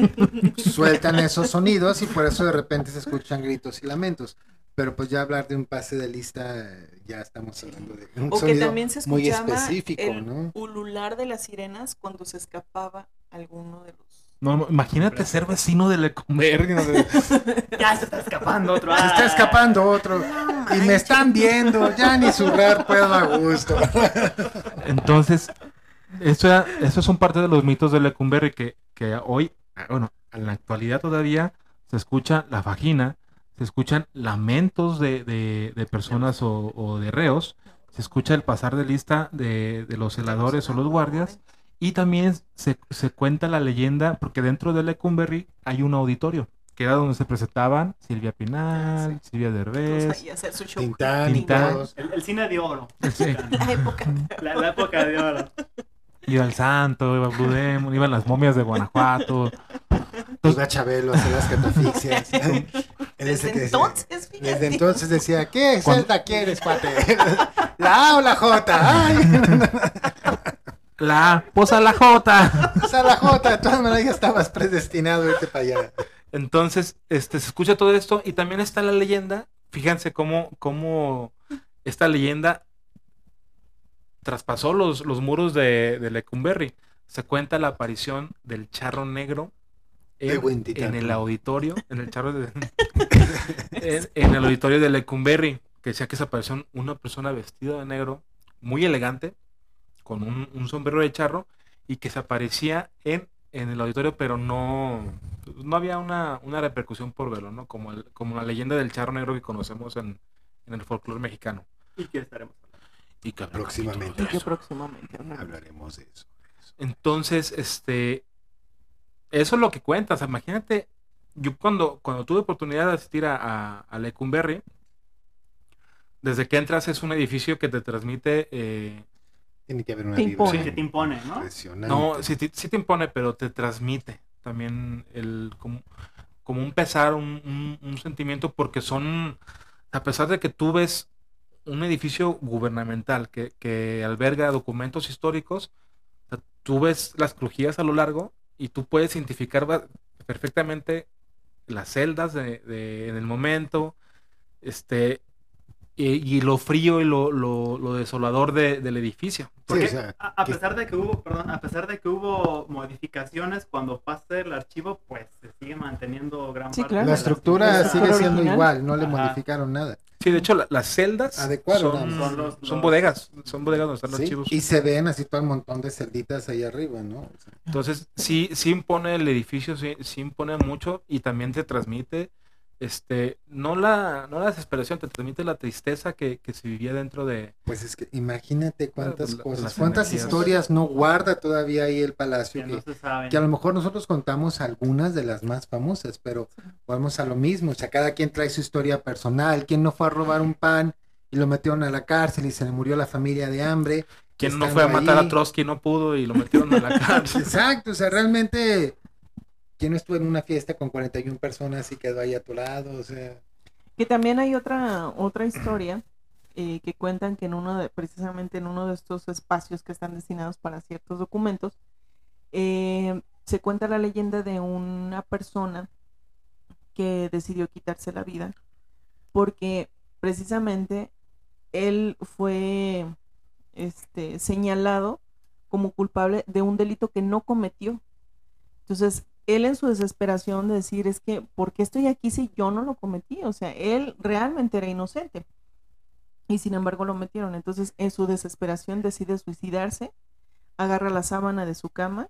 D: *laughs* sueltan esos sonidos y por eso de repente se escuchan gritos y lamentos. Pero pues ya hablar de un pase de lista, ya estamos hablando de un
A: O que
D: sonido
A: también se
D: muy específico,
A: el
D: ¿no?
A: ulular de las sirenas cuando se escapaba alguno de los...
B: No, imagínate ser vecino de. De- *laughs*
C: Ya se está escapando otro.
D: Se está
C: Ah.
D: escapando otro y me están viendo, ya ni zurrar puedo a gusto.
B: Entonces, eso, era- eso son parte de los mitos de Lecumberri que, que hoy, ah, bueno, en la actualidad todavía se escucha la vagina, se escuchan lamentos de, de- de personas o, o de reos, se escucha el pasar de lista de, de los celadores o los guardias, y también se, se cuenta la leyenda, porque dentro de Lecumberri hay un auditorio, que era donde se presentaban Silvia Pinal, Silvia Derbez.
D: Tintán,
B: Tintán.
C: El, el cine de oro.
B: sí, *laughs*
A: La época.
C: La, la época de oro.
B: Iba el santo, iba Blue Demon, iban las momias de Guanajuato,
D: Iba Chabelo a hacer las catafixias. *laughs*
A: Desde
D: que decía-
A: entonces, fíjate.
D: Desde entonces decía, ¿qué celda quieres, cuate? *laughs* ¿La A o la J? Ay, *laughs*
B: La A, posa la J.
D: sea, la J, de todas maneras ya estabas predestinado a irte para allá.
B: Entonces, este, se escucha todo esto y también está la leyenda. Fíjense cómo, cómo esta leyenda traspasó los, los muros de, de Lecumberri. Se cuenta la aparición del charro negro en, el auditorio, en el charro de, *laughs* en, en el auditorio de Lecumberri, que decía que se apareció una persona vestida de negro, muy elegante, con un, un sombrero de charro, y que se aparecía en, en el auditorio, pero no, no había una, una repercusión por verlo, ¿no? Como, el- como la leyenda del charro negro que conocemos en, en el folclore mexicano.
C: Y que estaremos.
B: Y que
D: Próximamente.
A: Y que hablaremos.
D: Hablaremos de eso.
B: Entonces, este, eso es lo que cuentas. Imagínate, yo cuando, cuando tuve oportunidad de asistir a, a, a Lecumberri, desde que entras es un edificio que te transmite, eh,
D: Tiene que haber una
A: Te
D: vibra
A: impone.
C: Que te impone, ¿no?
D: impresionante.
B: no, sí, te- sí te impone, pero te transmite también el, como, como un pesar, un, un- un sentimiento, porque son, a pesar de que tú ves un edificio gubernamental que, que alberga documentos históricos, o tú ves las crujías a lo largo y tú puedes identificar perfectamente las celdas de, de- en el momento, este, y, y lo frío y lo, lo- lo desolador de- del edificio.
D: Sí,
B: Porque-
D: o sea,
C: A, a
D: que-
C: pesar de que hubo, perdón, a pesar de que hubo modificaciones cuando pase el archivo, pues se sigue manteniendo gran
A: Sí,
C: parte
A: claro.
C: de
D: la estructura sigue siendo
A: original.
D: igual, no le
C: Ajá.
D: modificaron nada.
B: Sí, de hecho, la- las celdas
D: Adecuaron
B: son,
C: los-
B: son
C: los-
B: bodegas, son bodegas donde están los
D: Sí,
B: archivos.
D: Y se ven así todo un montón de celditas ahí arriba, ¿no? O sea,
B: Entonces, sí, sí impone el edificio, sí, sí impone mucho y también te transmite, este, no la, no la desesperación, te transmite la tristeza que, que se vivía dentro de...
D: Pues es que imagínate cuántas
B: la-
D: cosas, cuántas
B: energías.
D: historias no guarda todavía ahí el palacio.
C: que
D: Que,
C: no se saben.
D: que a lo mejor nosotros contamos algunas de las más famosas, pero vamos a lo mismo. O sea, cada quien trae su historia personal. ¿Quién no fue a robar un pan y lo metieron a la cárcel y se le murió la familia de hambre?
B: Quien no fue a matar
D: ahí.
B: a Trotsky no pudo y lo metieron a la *laughs* cárcel.
D: Exacto, o sea, realmente, ¿quién estuvo en una fiesta con 41 personas y quedó ahí a tu lado? O sea,
A: Que también hay otra, otra historia eh, que cuentan que en uno de, precisamente en uno de estos espacios que están destinados para ciertos documentos, eh, se cuenta la leyenda de una persona que decidió quitarse la vida porque precisamente él fue este, señalado como culpable de un delito que no cometió. Entonces, él en su desesperación de decir es que, ¿por qué estoy aquí si yo no lo cometí? O sea, él realmente era inocente. Y sin embargo lo metieron. Entonces, en su desesperación decide suicidarse, agarra la sábana de su cama,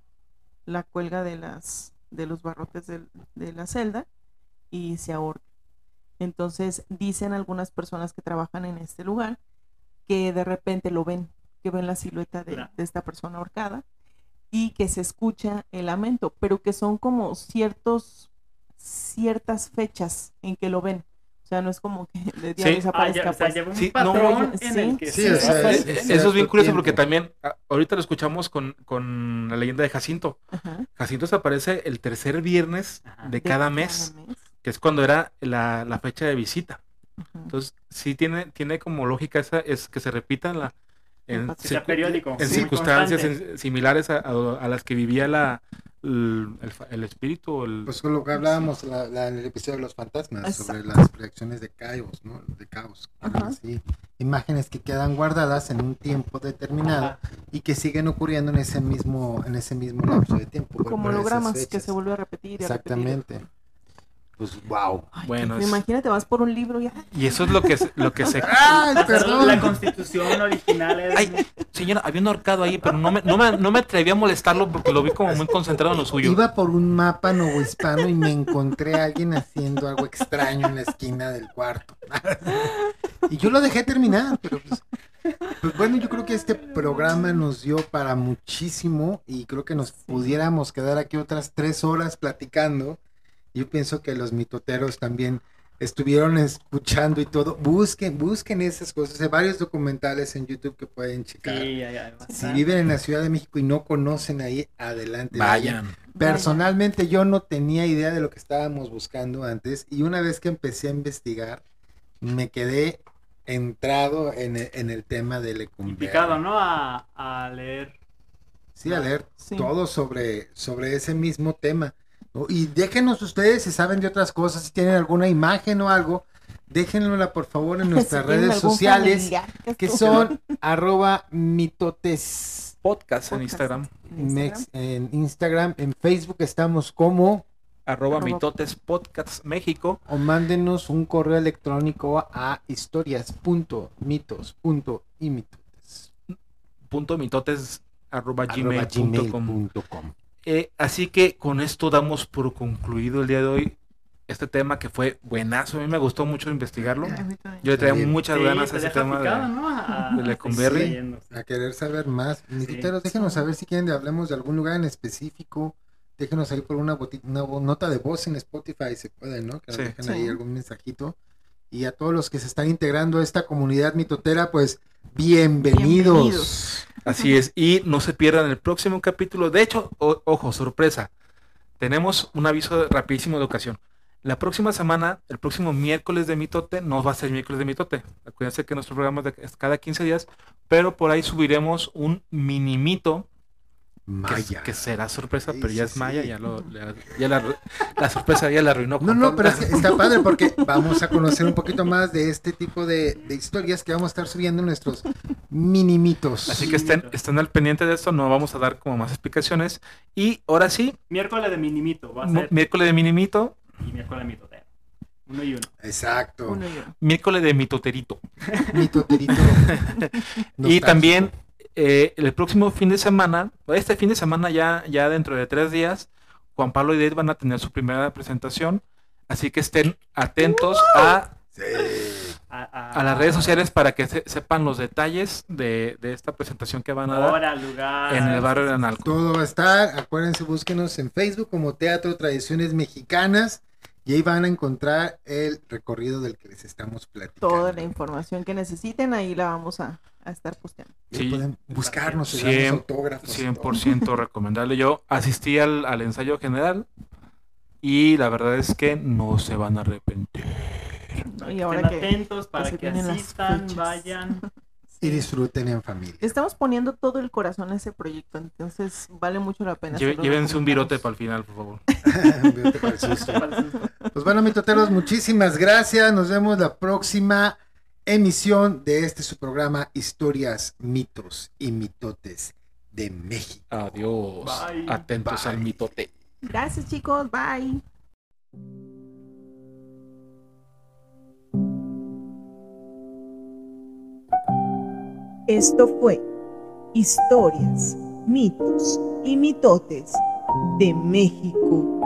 A: la cuelga de, las, de los barrotes de la celda y se ahorca. Entonces, dicen algunas personas que trabajan en este lugar que de repente lo ven, que ven la silueta de esta persona ahorcada y que se escucha el lamento, pero que son como ciertos ciertas fechas en que lo ven. O sea, no es como que *laughs* de día
B: Sí.
C: Ah,
A: desaparezca.
C: ya, o sea,
A: pues.
B: Sí, no,
A: sí,
C: en el que
D: sí,
C: se-
D: o sea, es- es
B: Eso es bien curioso porque también, ah, ahorita lo escuchamos con, con la leyenda de Jacinto.
A: Ajá.
B: Jacinto se aparece el tercer viernes
C: Ajá.
B: de cada mes, que es cuando era la, la fecha de visita.
A: Ajá.
B: Entonces, sí tiene, tiene como lógica esa, es que se repita la, en, circu-
C: periódico,
B: en
C: sí,
B: circunstancias en- similares a, a- a las que vivía la, el, el el espíritu. o El,
D: Pues con lo que hablábamos la- la- en el episodio de los fantasmas,
A: Exacto.
D: sobre las proyecciones de caos, ¿no? De caos. así. Imágenes que quedan guardadas en un tiempo determinado
C: Ajá.
D: y que siguen ocurriendo en ese mismo, en ese mismo lapso de tiempo.
A: Como hologramas que se vuelve a repetir. y a repetir.
D: Pues wow.
A: Ay,
B: Bueno, es-
A: Imagínate, vas por un libro y
B: y eso es lo que, se- lo que se... *laughs*
D: ¡Ay,
C: La
D: perdón!
C: constitución original es
B: Ay, señora, había un ahorcado ahí, pero no me, no, me, no me atreví a molestarlo porque lo vi como muy concentrado en lo suyo.
D: Iba por un mapa novohispano y me encontré a alguien haciendo algo extraño en la esquina del cuarto. *laughs* y yo lo dejé terminar, pero pues, pues bueno, yo creo que este programa nos dio para muchísimo y creo que nos pudiéramos quedar aquí otras tres horas platicando. Yo pienso que los mitoteros también estuvieron escuchando y todo. Busquen, busquen esas cosas. Hay varios documentales en YouTube que pueden checar.
C: Sí, hay- hay
D: Si viven en la Ciudad de México y no conocen ahí, adelante.
B: Vayan.
D: Personalmente yo no tenía idea de lo que estábamos buscando antes y una vez que empecé a investigar me quedé entrado en el, en el tema del Lecumberri.
C: Picado, ¿no? A, a leer.
D: Sí, a leer
A: Sí.
D: todo sobre, sobre ese mismo tema. Y déjenos ustedes si saben de otras cosas, si tienen alguna imagen o algo, déjenla por favor en *laughs* nuestras
A: Si
D: redes sociales
A: familiar
D: que son *laughs* arroba mitotes
B: Podcast en Instagram,
A: en
D: mex- en Instagram, en Facebook estamos como
B: arroba
A: Arroba-
B: mitotes podcast México.
D: o mándenos un correo electrónico a historias.mitos.imitotes
B: punto mitotes arroba
D: arroba
B: gmail punto com.
D: gmail.com.
B: Eh, así que con esto damos por concluido el día de hoy este tema que fue buenazo. A mí me gustó mucho investigarlo. Yo le traía muchas
C: Sí,
B: ganas a ese tema. de-
C: ¿no? A-
B: de
C: a
B: Lecumberri.
C: seguir leyendo.
D: A querer saber más. Mitoteros, déjenos saber si quieren que hablemos de algún lugar en específico. Déjenos ahí por una, una nota de voz en Spotify, se puede, ¿no? Que nos
B: Sí.
D: dejen ahí algún mensajito. Y a todos los que se están integrando a esta comunidad mitotera, pues bienvenidos.
B: Así es. Y no se pierdan el próximo capítulo. De hecho, ojo, sorpresa. Tenemos un aviso rapidísimo de ocasión. La próxima semana, el próximo miércoles de Mitote, no va a ser miércoles de Mitote. Acuérdense que nuestro programa es cada 15 días, pero por ahí subiremos un mini mito
D: Maya.
B: que será sorpresa,
D: Sí,
B: pero ya
D: sí,
B: es Maya,
D: sí.
B: ya, lo, ya, ya la, la sorpresa ya la arruinó.
D: No, no, pero es que está padre porque *laughs* vamos a conocer un poquito más de este tipo de, de historias que vamos a estar subiendo en nuestros mini mitos.
B: Así que estén, estén al pendiente de esto, no vamos a dar como más explicaciones. Y ahora sí,
C: Miércoles de minimito va a ser.
B: miércoles de mini mito,
C: Y miércoles de mitotero. Uno y uno.
D: Exacto.
A: Uno y uno.
B: miércoles de mitoterito.
D: Mitoterito. *laughs*
B: Y también eh, el próximo fin de semana, este fin de semana ya, ya dentro de tres días, Juan Pablo y Dave van a tener su primera presentación. Así que estén atentos a,
D: Sí.
C: A, a-
B: a las redes sociales para que se- sepan los detalles de, de esta presentación que van a dar
C: lugar.
B: en el barrio de Analco.
D: Todo va a estar, acuérdense, búsquenos en Facebook como Teatro Tradiciones Mexicanas y ahí van a encontrar el recorrido del que les estamos platicando.
A: Toda la información que necesiten, ahí la vamos a, a estar posteando.
D: Y
B: Sí.
D: pueden buscarnos y
B: Cien-
D: darnos autógrafos. y todo.
B: 100% *laughs* recomendable. Yo asistí al, al ensayo general y la verdad es que no se van a arrepentir.
A: Y
C: Estén
A: ahora que
C: atentos para que,
A: las
C: asistan, vayan. *laughs*
D: Y disfruten en familia.
A: estamos poniendo todo el corazón a ese proyecto, entonces vale mucho la pena.
B: Lle- Llévense un virote para el final, por favor.
D: Vete para el susto. Pues bueno, mitoteros, muchísimas gracias. Nos vemos la próxima emisión de este su programa Historias, Mitos y Mitotes de México.
B: Adiós.
C: Bye.
B: Atentos
D: Bye.
B: al mitote.
A: Gracias chicos, bye. Esto fue Historias, mitos y mitotes de México